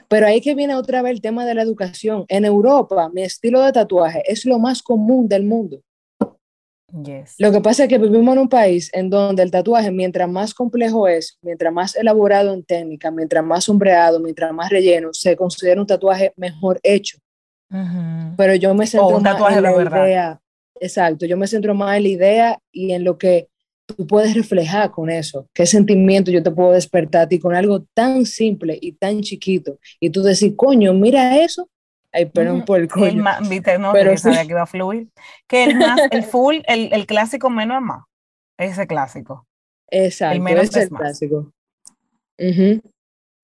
Pero ahí que viene otra vez el tema de la educación. En Europa, mi estilo de tatuaje es lo más común del mundo. Yes. Lo que pasa es que vivimos en un país en donde el tatuaje, mientras más complejo es, mientras más elaborado en técnica, mientras más sombreado, mientras más relleno, se considera un tatuaje mejor hecho. Pero yo me centro más en la idea. Exacto, yo me centro más en la idea y en lo que tú puedes reflejar con eso. ¿Qué sentimiento yo te puedo despertar a ti con algo tan simple y tan chiquito? Y tú decís, coño, mira eso. Ay, perdón por el coño. viste, no, pero sabía que iba a fluir. Que el, más, el full, el, el, clásico menos es más. Ese clásico. Exacto, el menos es el clásico. Uh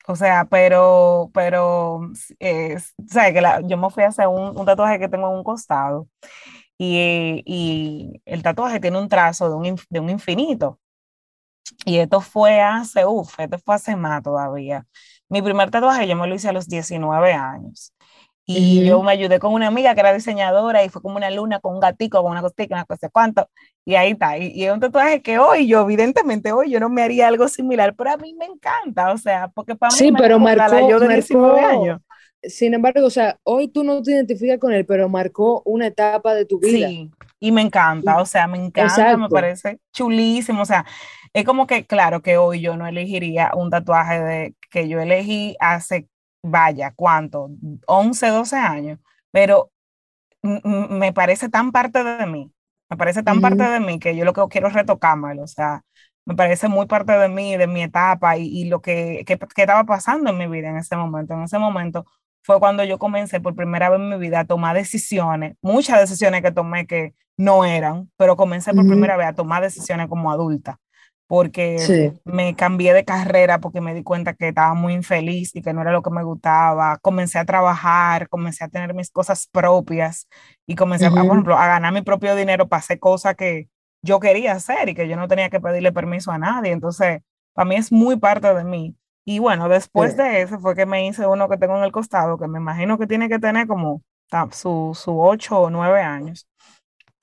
o sea, pero, pero, eh, ¿sabes? Que la, yo me fui a hacer un, un, tatuaje que tengo en un costado y, y, el tatuaje tiene un trazo de un, de un infinito. Y esto fue hace, uff, esto fue hace más todavía. Mi primer tatuaje yo me lo hice a los 19 años. Y yo me ayudé con una amiga que era diseñadora y fue como una luna con un gatico, con una costica, una cosa cuánto. Y ahí está. Y, y, es un tatuaje que hoy, yo evidentemente hoy, yo no me haría algo similar, pero a mí me encanta. O sea, porque para mí sí, me pero marcó, yo de marcó, 19 años. Sin embargo, o sea, hoy tú no te identificas con él, pero marcó una etapa de tu vida. Sí, y me encanta. O sea, me encanta, Exacto. me parece chulísimo. O sea, es como que, claro, que hoy yo no elegiría un tatuaje de, que yo elegí hace vaya, ¿cuánto? 11, 12 años, pero me parece tan parte de mí, me parece tan uh -huh. parte de mí que yo lo que quiero es retocármelo, o sea, me parece muy parte de mí, de mi etapa y, y lo que, que, que, estaba pasando en mi vida en ese momento. En ese momento fue cuando yo comencé por primera vez en mi vida a tomar decisiones, muchas decisiones que tomé que no eran, pero comencé por uh -huh. primera vez a tomar decisiones como adulta porque sí. me cambié de carrera porque me di cuenta que estaba muy infeliz y que no era lo que me gustaba. Comencé a trabajar, comencé a tener mis cosas propias y comencé, uh -huh. a, por ejemplo, a ganar mi propio dinero para hacer cosas que yo quería hacer y que yo no tenía que pedirle permiso a nadie. Entonces, para mí es muy parte de mí. Y bueno, después sí. de eso fue que me hice uno que tengo en el costado, que me imagino que tiene que tener como su, su ocho o nueve años.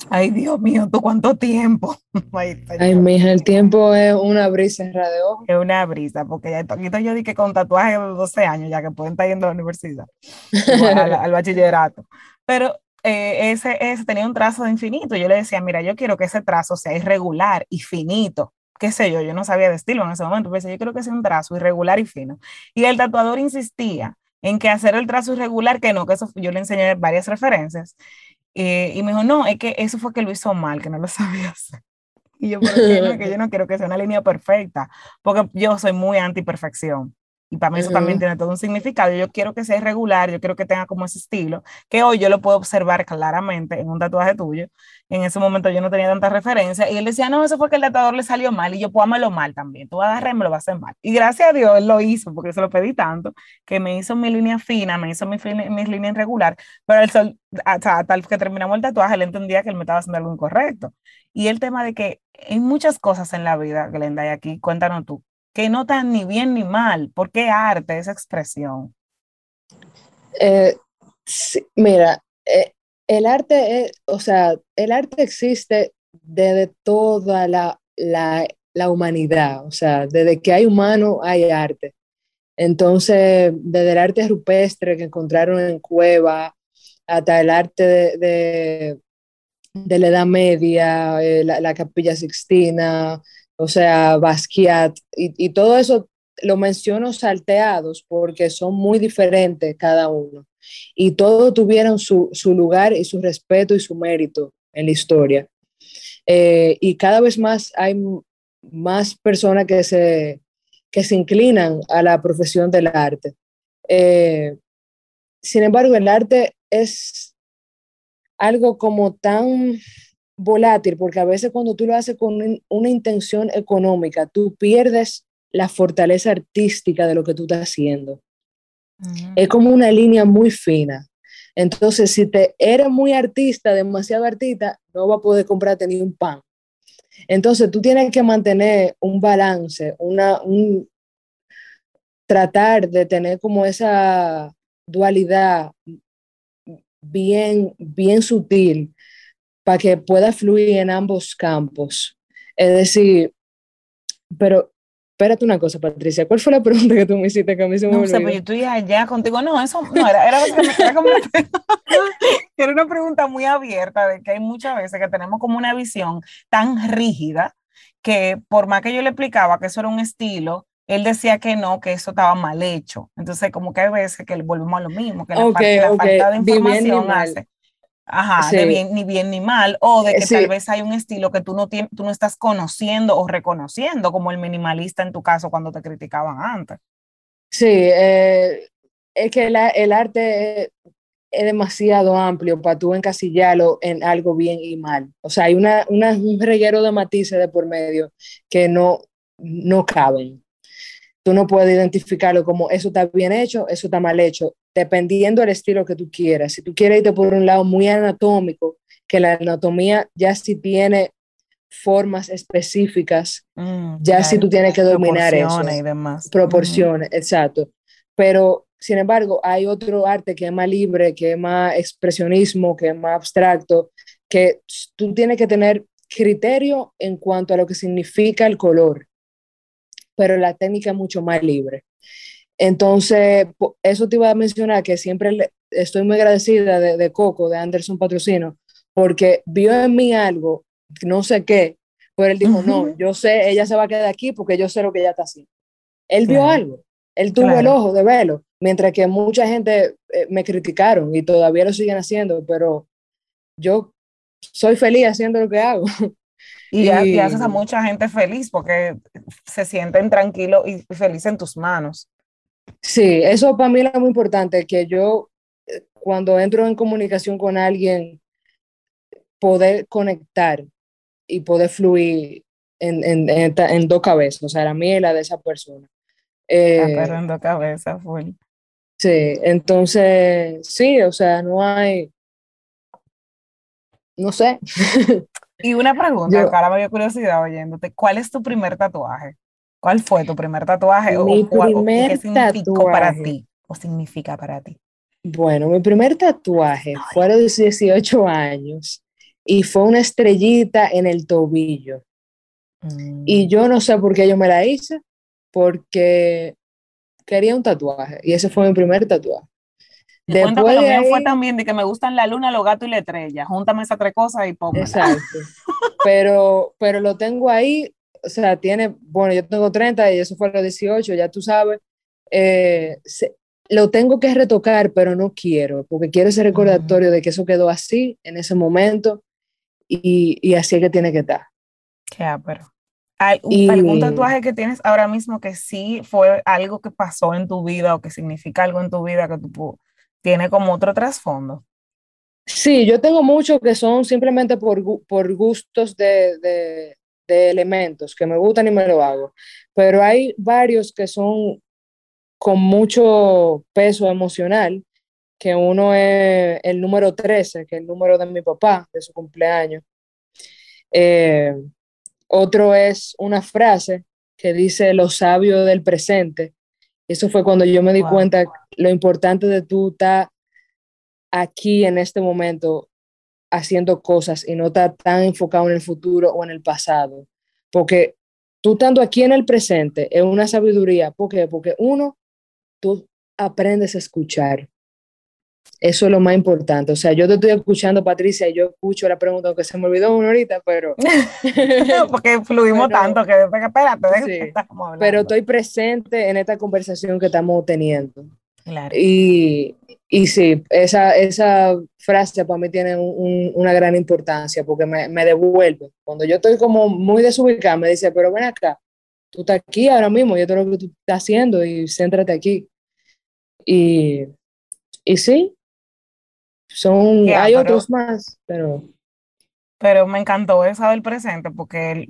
Ay, Dios mío, ¿tú cuánto tiempo? Ay, Ay mija, el tiempo es una brisa en radio. Es una brisa, porque ya poquito yo dije con tatuajes de 12 años, ya que pueden estar yendo a la universidad, al, al, bachillerato. Pero eh, ese, ese tenía un trazo de infinito. Yo le decía, mira, yo quiero que ese trazo sea irregular y finito. Qué sé yo, yo no sabía de estilo en ese momento, pero yo quiero que sea un trazo irregular y fino. Y el tatuador insistía en que hacer el trazo irregular, que no, que eso yo le enseñé varias referencias. Eh, y me dijo, no, es que eso fue que lo hizo mal, que no lo sabía hacer. Y yo, ¿por qué no? que yo no quiero que sea una línea perfecta, porque yo soy muy anti-perfección. Y para mí eso uh -huh. también tiene todo un significado. Yo quiero que sea irregular, yo quiero que tenga como ese estilo, que hoy yo lo puedo observar claramente en un tatuaje tuyo. En ese momento yo no tenía tanta referencia. Y él decía, no, eso fue que el tatuador le salió mal. Y yo, pues, lo mal también. Tú vas a agarrar y me lo vas a hacer mal. Y gracias a Dios él lo hizo, porque se lo pedí tanto, que me hizo mi línea fina, me hizo mi, mi línea irregular. Pero el sol, hasta tal que terminamos el tatuaje, él entendía que él me estaba haciendo algo incorrecto. Y el tema de que hay muchas cosas en la vida, Glenda, y aquí cuéntanos tú, que no están ni bien ni mal. ¿Por qué arte, esa expresión? Eh, mira, eh, el arte, o sea, el arte existe desde toda la, la, la, humanidad, o sea, desde que hay humano hay arte. Entonces, desde el arte rupestre que encontraron en cueva hasta el arte de, de, de la Edad Media, eh, la, la Capilla Sixtina, o sea, Basquiat, y, todo eso lo menciono salteados porque son muy diferentes cada uno. Y todos tuvieron su, su lugar y su respeto y su mérito en la historia. Eh, y cada vez más hay más personas que se, que se inclinan a la profesión del arte. Eh, sin embargo, el arte es algo como tan volátil, porque a veces cuando tú lo haces con una intención económica, tú pierdes la fortaleza artística de lo que tú estás haciendo. Uh -huh. Es como una línea muy fina. Entonces, si te eres muy artista, demasiado artista, no va a poder comprarte ni un pan. Entonces, tú tienes que mantener un balance, una, un, tratar de tener como esa dualidad bien, bien sutil para que pueda fluir en ambos campos. Es decir, pero espérate una cosa, Patricia, ¿cuál fue la pregunta que tú me hiciste que a mí se me No sé, pues yo estoy allá contigo. No, eso no, era, era, era, como, era una pregunta muy abierta de que hay muchas veces que tenemos como una visión tan rígida que por más que yo le explicaba que eso era un estilo, él decía que no, que eso estaba mal hecho. Entonces, como que hay veces que volvemos a lo mismo, que la, okay, okay. la falta de información hace. Ajá, sí. de bien, ni bien ni mal, o de que sí. tal vez hay un estilo que tú no, tienes, tú no estás conociendo o reconociendo, como el minimalista en tu caso cuando te criticaban antes. Sí, eh, es que la, el arte es, es, demasiado amplio para tú encasillarlo en algo bien y mal. O sea, hay una, una, un reguero de matices de por medio que no, no caben. Tú no puedes identificarlo como eso está bien hecho, eso está mal hecho, dependiendo del estilo que tú quieras. Si tú quieres irte por un lado muy anatómico, que la anatomía ya sí tiene formas específicas, mm, ya si tú tienes que dominar eso. Y demás. Proporciones, exacto. Pero, sin embargo, hay otro arte que es más libre, que es más expresionismo, que es más abstracto, que tú tienes que tener criterio en cuanto a lo que significa el color, pero la técnica es mucho más libre. Entonces, eso te iba a mencionar que siempre estoy muy agradecida de, de Coco, de Anderson Patrocino, porque vio en mí algo no sé qué, pero él dijo, no, yo sé, ella se va a quedar aquí porque yo sé lo que ella está haciendo. Él vio algo, él tuvo el ojo de verlo, mientras que mucha gente eh, me criticaron y todavía lo siguen haciendo, pero yo soy feliz haciendo lo que hago. Y, y, haces a mucha gente feliz porque se sienten tranquilos y felices en tus manos. Sí, eso para mí es muy importante, que yo eh, cuando entro en comunicación con alguien, poder conectar y poder fluir en, en, en, dos cabezas, o sea, la mía y la de esa persona. Eh, en dos cabezas, fue. Sí, entonces, sí, o sea, no hay, no sé. y una pregunta, ahora me dio curiosidad oyéndote, ¿cuál es tu primer tatuaje? ¿Cuál fue tu primer tatuaje? Mi primer ¿Qué significó para ti? ¿O significa para ti? Bueno, mi primer tatuaje fue a los 18 años y fue una estrellita en el tobillo. Y mm. yo no sé por qué yo me la hice, porque quería un tatuaje y ese fue mi primer tatuaje. Después de ahí, fue también de que me gustan la luna, los gatos y la estrella. Júntame esas tres cosas y ponme. Exacto. pero, pero lo tengo ahí, o sea, tiene, bueno, yo tengo 30 y eso fue a los 18, ya tú sabes. Eh, lo tengo que retocar, pero no quiero, porque quiero ese recordatorio de que eso quedó así en ese momento y, así es que tiene que estar. Ya, pero. ¿Hay algún tatuaje que tienes ahora mismo que sí fue algo que pasó en tu vida o que significa algo en tu vida que tú tiene como otro trasfondo? Sí, yo tengo muchos que son simplemente por, por gustos de, de, de, elementos que me gustan y me lo hago, pero hay varios que son con mucho peso emocional que uno es el número 13, que es el número de mi papá, de su cumpleaños. Eh, otro es una frase que dice lo sabio del presente. Eso fue cuando yo me di cuenta lo importante de tú estar aquí en este momento haciendo cosas y no estar tan enfocado en el futuro o en el pasado. Porque tú estando aquí en el presente es una sabiduría. ¿Por qué? Porque uno, tú aprendes a escuchar. Eso es lo más importante. O sea, yo te estoy escuchando, Patricia, y yo escucho la pregunta, aunque se me olvidó una ahorita, pero... porque fluimos tanto que, espérate, sí, pero estoy presente en esta conversación que estamos teniendo. Claro. Y, y sí, esa, esa frase para mí tiene una gran importancia porque me, me, devuelve. Cuando yo estoy como muy desubicada, me dice, pero ven acá, tú estás aquí ahora mismo, yo te lo que tú estás haciendo y céntrate aquí. Y, y sí, son, hay otros más, pero... Pero me encantó esa del presente porque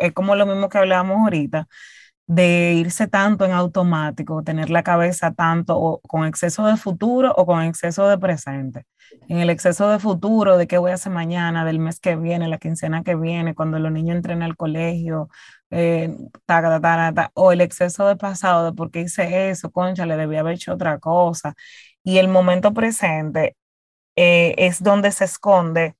es como lo mismo que hablábamos ahorita, de irse tanto en automático, tener la cabeza tanto con exceso de futuro o con exceso de presente. En el exceso de futuro, de qué voy a hacer mañana, del mes que viene, la quincena que viene, cuando los niños entren al colegio, eh, o el exceso de pasado, de por qué hice eso, concha, le debía haber hecho otra cosa. Y el momento presente eh, es donde se esconde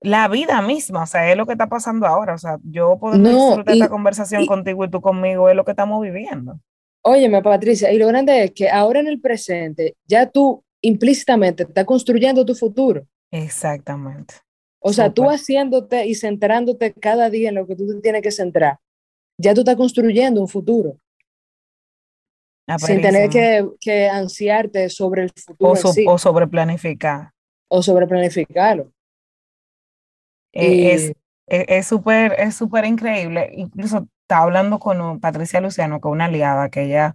la vida misma, o sea, es lo que está pasando ahora, o sea, yo puedo disfrutar esta conversación contigo y tú conmigo, es lo que estamos viviendo. Óyeme, Patricia, y lo grande es que ahora en el presente, ya tú implícitamente estás construyendo tu futuro. Exactamente. O sea, tú haciéndote y centrándote cada día en lo que tú te tienes que centrar, ya tú estás construyendo un futuro. sin tener que, que, ansiarte sobre el futuro. O, sobre planificar o sobre planificarlo. Eh, es súper es súper increíble. Incluso estaba hablando con Patricia Luciano, con una aliada que ella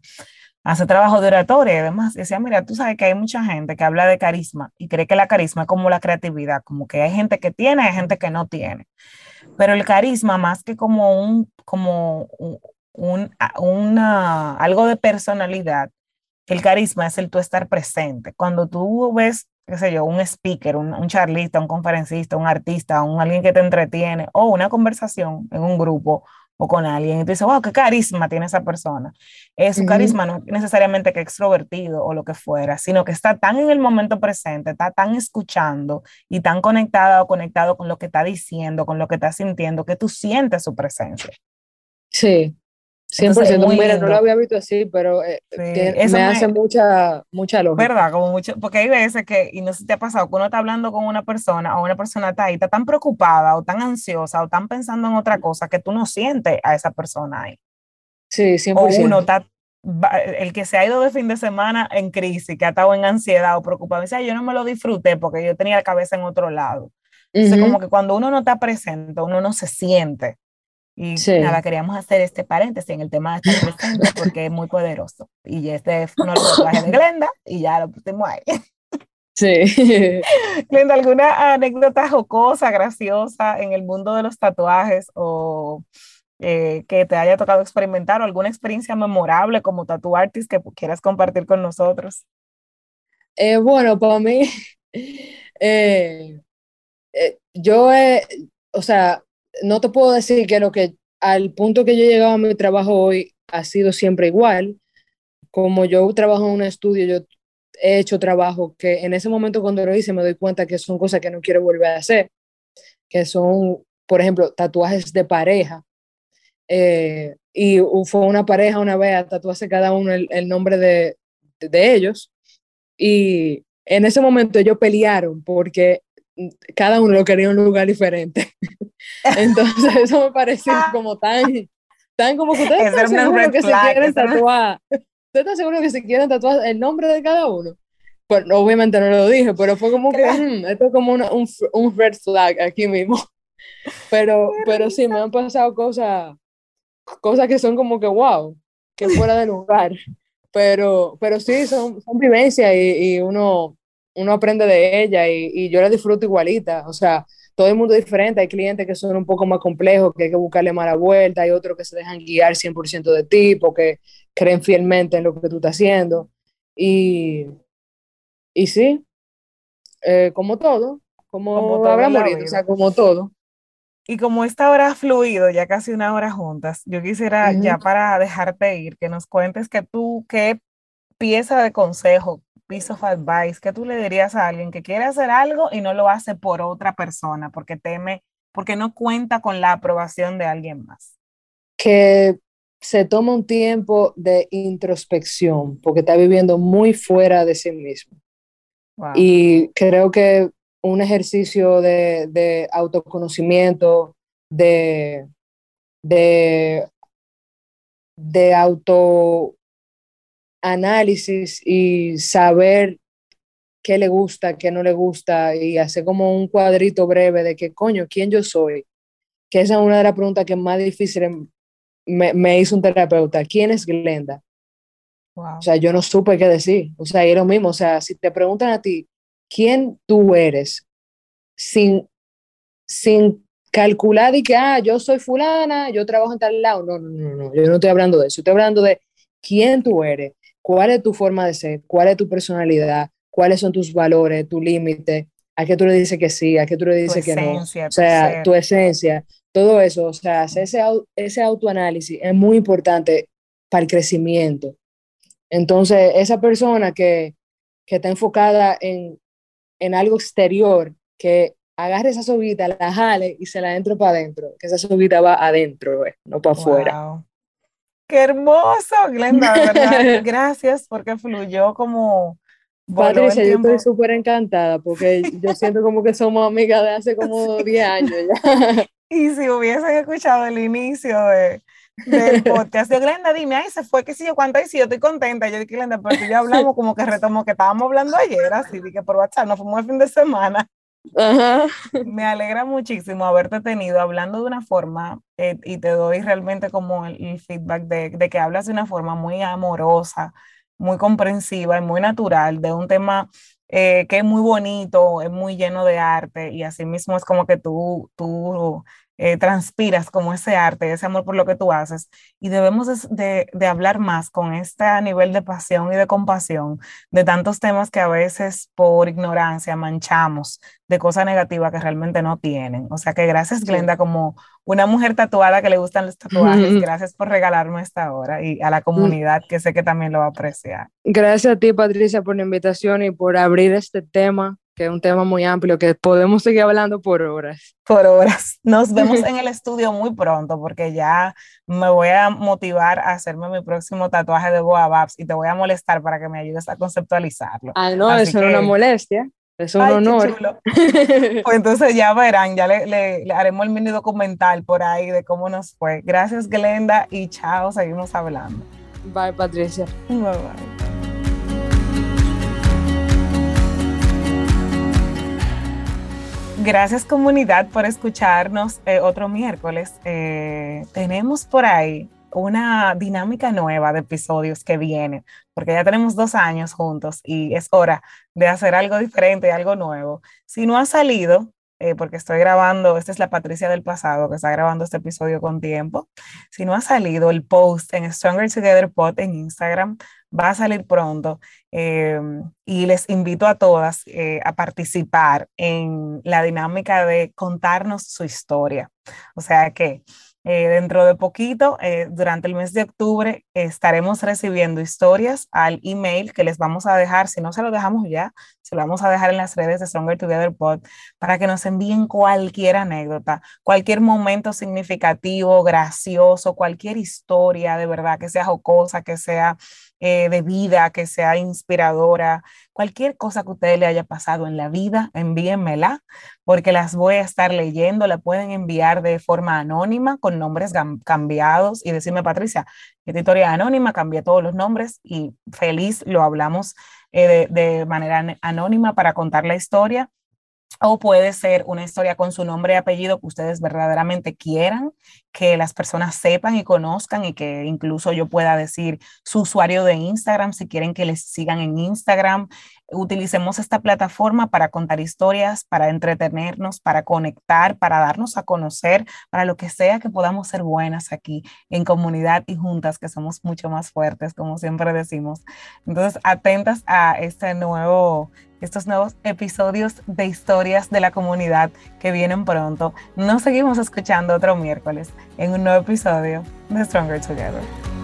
hace trabajo de oratoria y demás. Decía, mira, tú sabes que hay mucha gente que habla de carisma y cree que la carisma es como la creatividad, como que hay gente que tiene, hay gente que no tiene. Pero el carisma, más que como un, como un, una, algo de personalidad, el carisma es el tú estar presente. Cuando tú ves qué sé yo, un speaker, un, un charlista, un conferencista, un artista, un alguien que te entretiene, o una conversación en un grupo o con alguien y tú dices, wow, qué carisma tiene esa persona. Eh, su carisma no es necesariamente que extrovertido o lo que fuera, sino que está tan en el momento presente, está tan escuchando y tan conectada o conectado con lo que está diciendo, con lo que está sintiendo, que tú sientes su presencia. Sí, 100%, mira, no lo había visto así, pero eh, me, hace mucha, mucha lógica. ¿Verdad? Como mucho, porque hay veces que, y no sé si te ha pasado, que uno está hablando con una persona o una persona está ahí, está tan preocupada o tan ansiosa o tan pensando en otra cosa que tú no sientes a esa persona ahí. Sí, 100%. O uno está, el que se ha ido de fin de semana en crisis, que ha estado en ansiedad o preocupado, dice, yo no me lo disfruté porque yo tenía la cabeza en otro lado. Entonces, como que cuando uno no está presente, uno no se siente. Y nada, queríamos hacer este paréntesis en el tema de estar presente porque es muy poderoso. Y este fue uno de los tatuajes de Glenda y ya lo pusimos ahí. Sí. Glenda, ¿alguna anécdota jocosa, graciosa en el mundo de los tatuajes o eh, que te haya tocado experimentar o alguna experiencia memorable como tattoo artist que quieras compartir con nosotros? Eh, bueno, para mí, eh, yo, o sea, no te puedo decir que lo que al punto que yo he llegado a mi trabajo hoy ha sido siempre igual. Como yo trabajo en un estudio, yo he hecho trabajo que en ese momento cuando lo hice me doy cuenta que son cosas que no quiero volver a hacer, que son, por ejemplo, tatuajes de pareja. Eh, y fue una pareja una vez a tatuarse cada uno el, nombre de, de ellos. Y en ese momento ellos pelearon porque cada uno lo quería en un lugar diferente. Entonces eso me pareció ah. como tan, tan como que ustedes están seguros que se quieren tatuar. ¿Ustedes están seguros que se quieren tatuar el nombre de cada uno? Pues obviamente no lo dije, pero fue como que mm, esto es como un, un red flag aquí mismo. Pero, pero sí, me han pasado cosas, cosas que son como que wow, que fuera de lugar. Pero, pero sí, son, son vivencias y, y uno, uno aprende de ella y, y yo la disfruto igualita. O sea, todo el mundo es diferente. Hay clientes que son un poco más complejos, que hay que buscarle mala vuelta. Hay otros que se dejan guiar 100% de ti porque creen fielmente en lo que tú estás haciendo. Y, y sí, eh, como todo, como, como habrá morido, o sea, como todo. Y como esta hora ha fluido, ya casi una hora juntas, yo quisiera ya para dejarte ir, que nos cuentes que tú, qué pieza de consejo piece of advice que tú le dirías a alguien que quiere hacer algo y no lo hace por otra persona porque teme, porque no cuenta con la aprobación de alguien más? Que se toma un tiempo de introspección porque está viviendo muy fuera de sí mismo. Y creo que un ejercicio de, de autoconocimiento, de, de, de auto análisis y saber qué le gusta, qué no le gusta y hacer como un cuadrito breve de qué coño, quién yo soy. Que esa es una de las preguntas que más difíciles me, me hizo un terapeuta. ¿Quién es Glenda? O sea, yo no supe qué decir. O sea, y lo mismo. O sea, si te preguntan a ti, ¿quién tú eres? Sin, sin calcular y que, ah, yo soy fulana, yo trabajo en tal lado. No, no, no, no. Yo no estoy hablando de eso. Estoy hablando de quién tú eres cuál es tu forma de ser, cuál es tu personalidad, cuáles son tus valores, tu límite, a qué tú le dices que sí, a qué tú le dices que no. O sea, tu esencia, todo eso, o sea, ese, ese autoanálisis es muy importante para el crecimiento. Entonces, esa persona que, que está enfocada en, en algo exterior, que agarre esa sobita, la jale y se la entre para adentro, que esa sobita va adentro, eh, no para afuera. Qué hermoso, Glenda, verdad. Gracias porque fluyó como... Patricia, yo estoy súper encantada porque yo siento como que somos amigas de hace como 10 años ya. Y si hubiesen escuchado el inicio de, del podcast, de Glenda, dime, ay, se fue, que si yo, cuánto, y si yo estoy contenta. Yo dije, Glenda, pero ya hablamos como que retomó que estábamos hablando ayer, así, dije por WhatsApp, nos fuimos el fin de semana. Me alegra muchísimo haberte tenido hablando de una forma eh, y te doy realmente como el, feedback de, que hablas de una forma muy amorosa, muy comprensiva y muy natural de un tema eh, que es muy bonito, es muy lleno de arte y así mismo es como que tú, tú eh, transpiras como ese arte, ese amor por lo que tú haces. Y debemos de, de, hablar más con este nivel de pasión y de compasión de tantos temas que a veces por ignorancia manchamos de cosas negativas que realmente no tienen. O sea que gracias, Glenda, como una mujer tatuada que le gustan los tatuajes, gracias por regalarme esta hora y a la comunidad que sé que también lo va a apreciar. Gracias a ti, Patricia, por la invitación y por abrir este tema que es un tema muy amplio que podemos seguir hablando por horas. Por horas. Nos vemos en el estudio muy pronto porque ya me voy a motivar a hacerme mi próximo tatuaje de Boababs y te voy a molestar para que me ayudes a conceptualizarlo. Ah, no, eso no es una molestia. Es un honor. pues entonces ya verán, ya le, le, haremos el mini documental por ahí de cómo nos fue. Gracias, Glenda, y chao, seguimos hablando. Bye, Patricia. Bye, bye. Gracias comunidad por escucharnos eh, otro miércoles. Eh, tenemos por ahí una dinámica nueva de episodios que viene, porque ya tenemos dos años juntos y es hora de hacer algo diferente, algo nuevo. Si no ha salido, eh, porque estoy grabando, esta es la Patricia del pasado que está grabando este episodio con tiempo. Si no ha salido el post en Stronger Together Pod en Instagram, va a salir pronto em, y les invito a todas eh, a participar en la dinámica de contarnos su historia. O sea que eh, dentro de poquito, eh, durante el mes de octubre, estaremos recibiendo historias al email que les vamos a dejar, si no se lo dejamos ya, se lo vamos a dejar en las redes de Stronger Together Pod para que nos envíen cualquier anécdota, cualquier momento significativo, gracioso, cualquier historia de verdad que sea jocosa, que sea eh, de vida, que sea inspiradora, cualquier cosa que a ustedes le haya pasado en la vida, envíenmela, porque las voy a estar leyendo, la pueden enviar de forma anónima, con nombres cambiados, y decirme, Patricia, historia anónima, cambié todos los nombres y feliz lo hablamos eh, de manera anónima para contar la historia o puede ser una historia con su nombre y apellido que ustedes verdaderamente quieran, que las personas sepan y conozcan y que incluso yo pueda decir su usuario de Instagram si quieren que les sigan en Instagram. Utilicemos esta plataforma para contar historias, para entretenernos, para conectar, para darnos a conocer, para lo que sea que podamos ser buenas aquí en comunidad y juntas, que somos mucho más fuertes, como siempre decimos. Entonces, atentas a este nuevo estos nuevos episodios de historias de la comunidad que vienen pronto. Nos seguimos escuchando otro miércoles en un nuevo episodio de Stronger Together.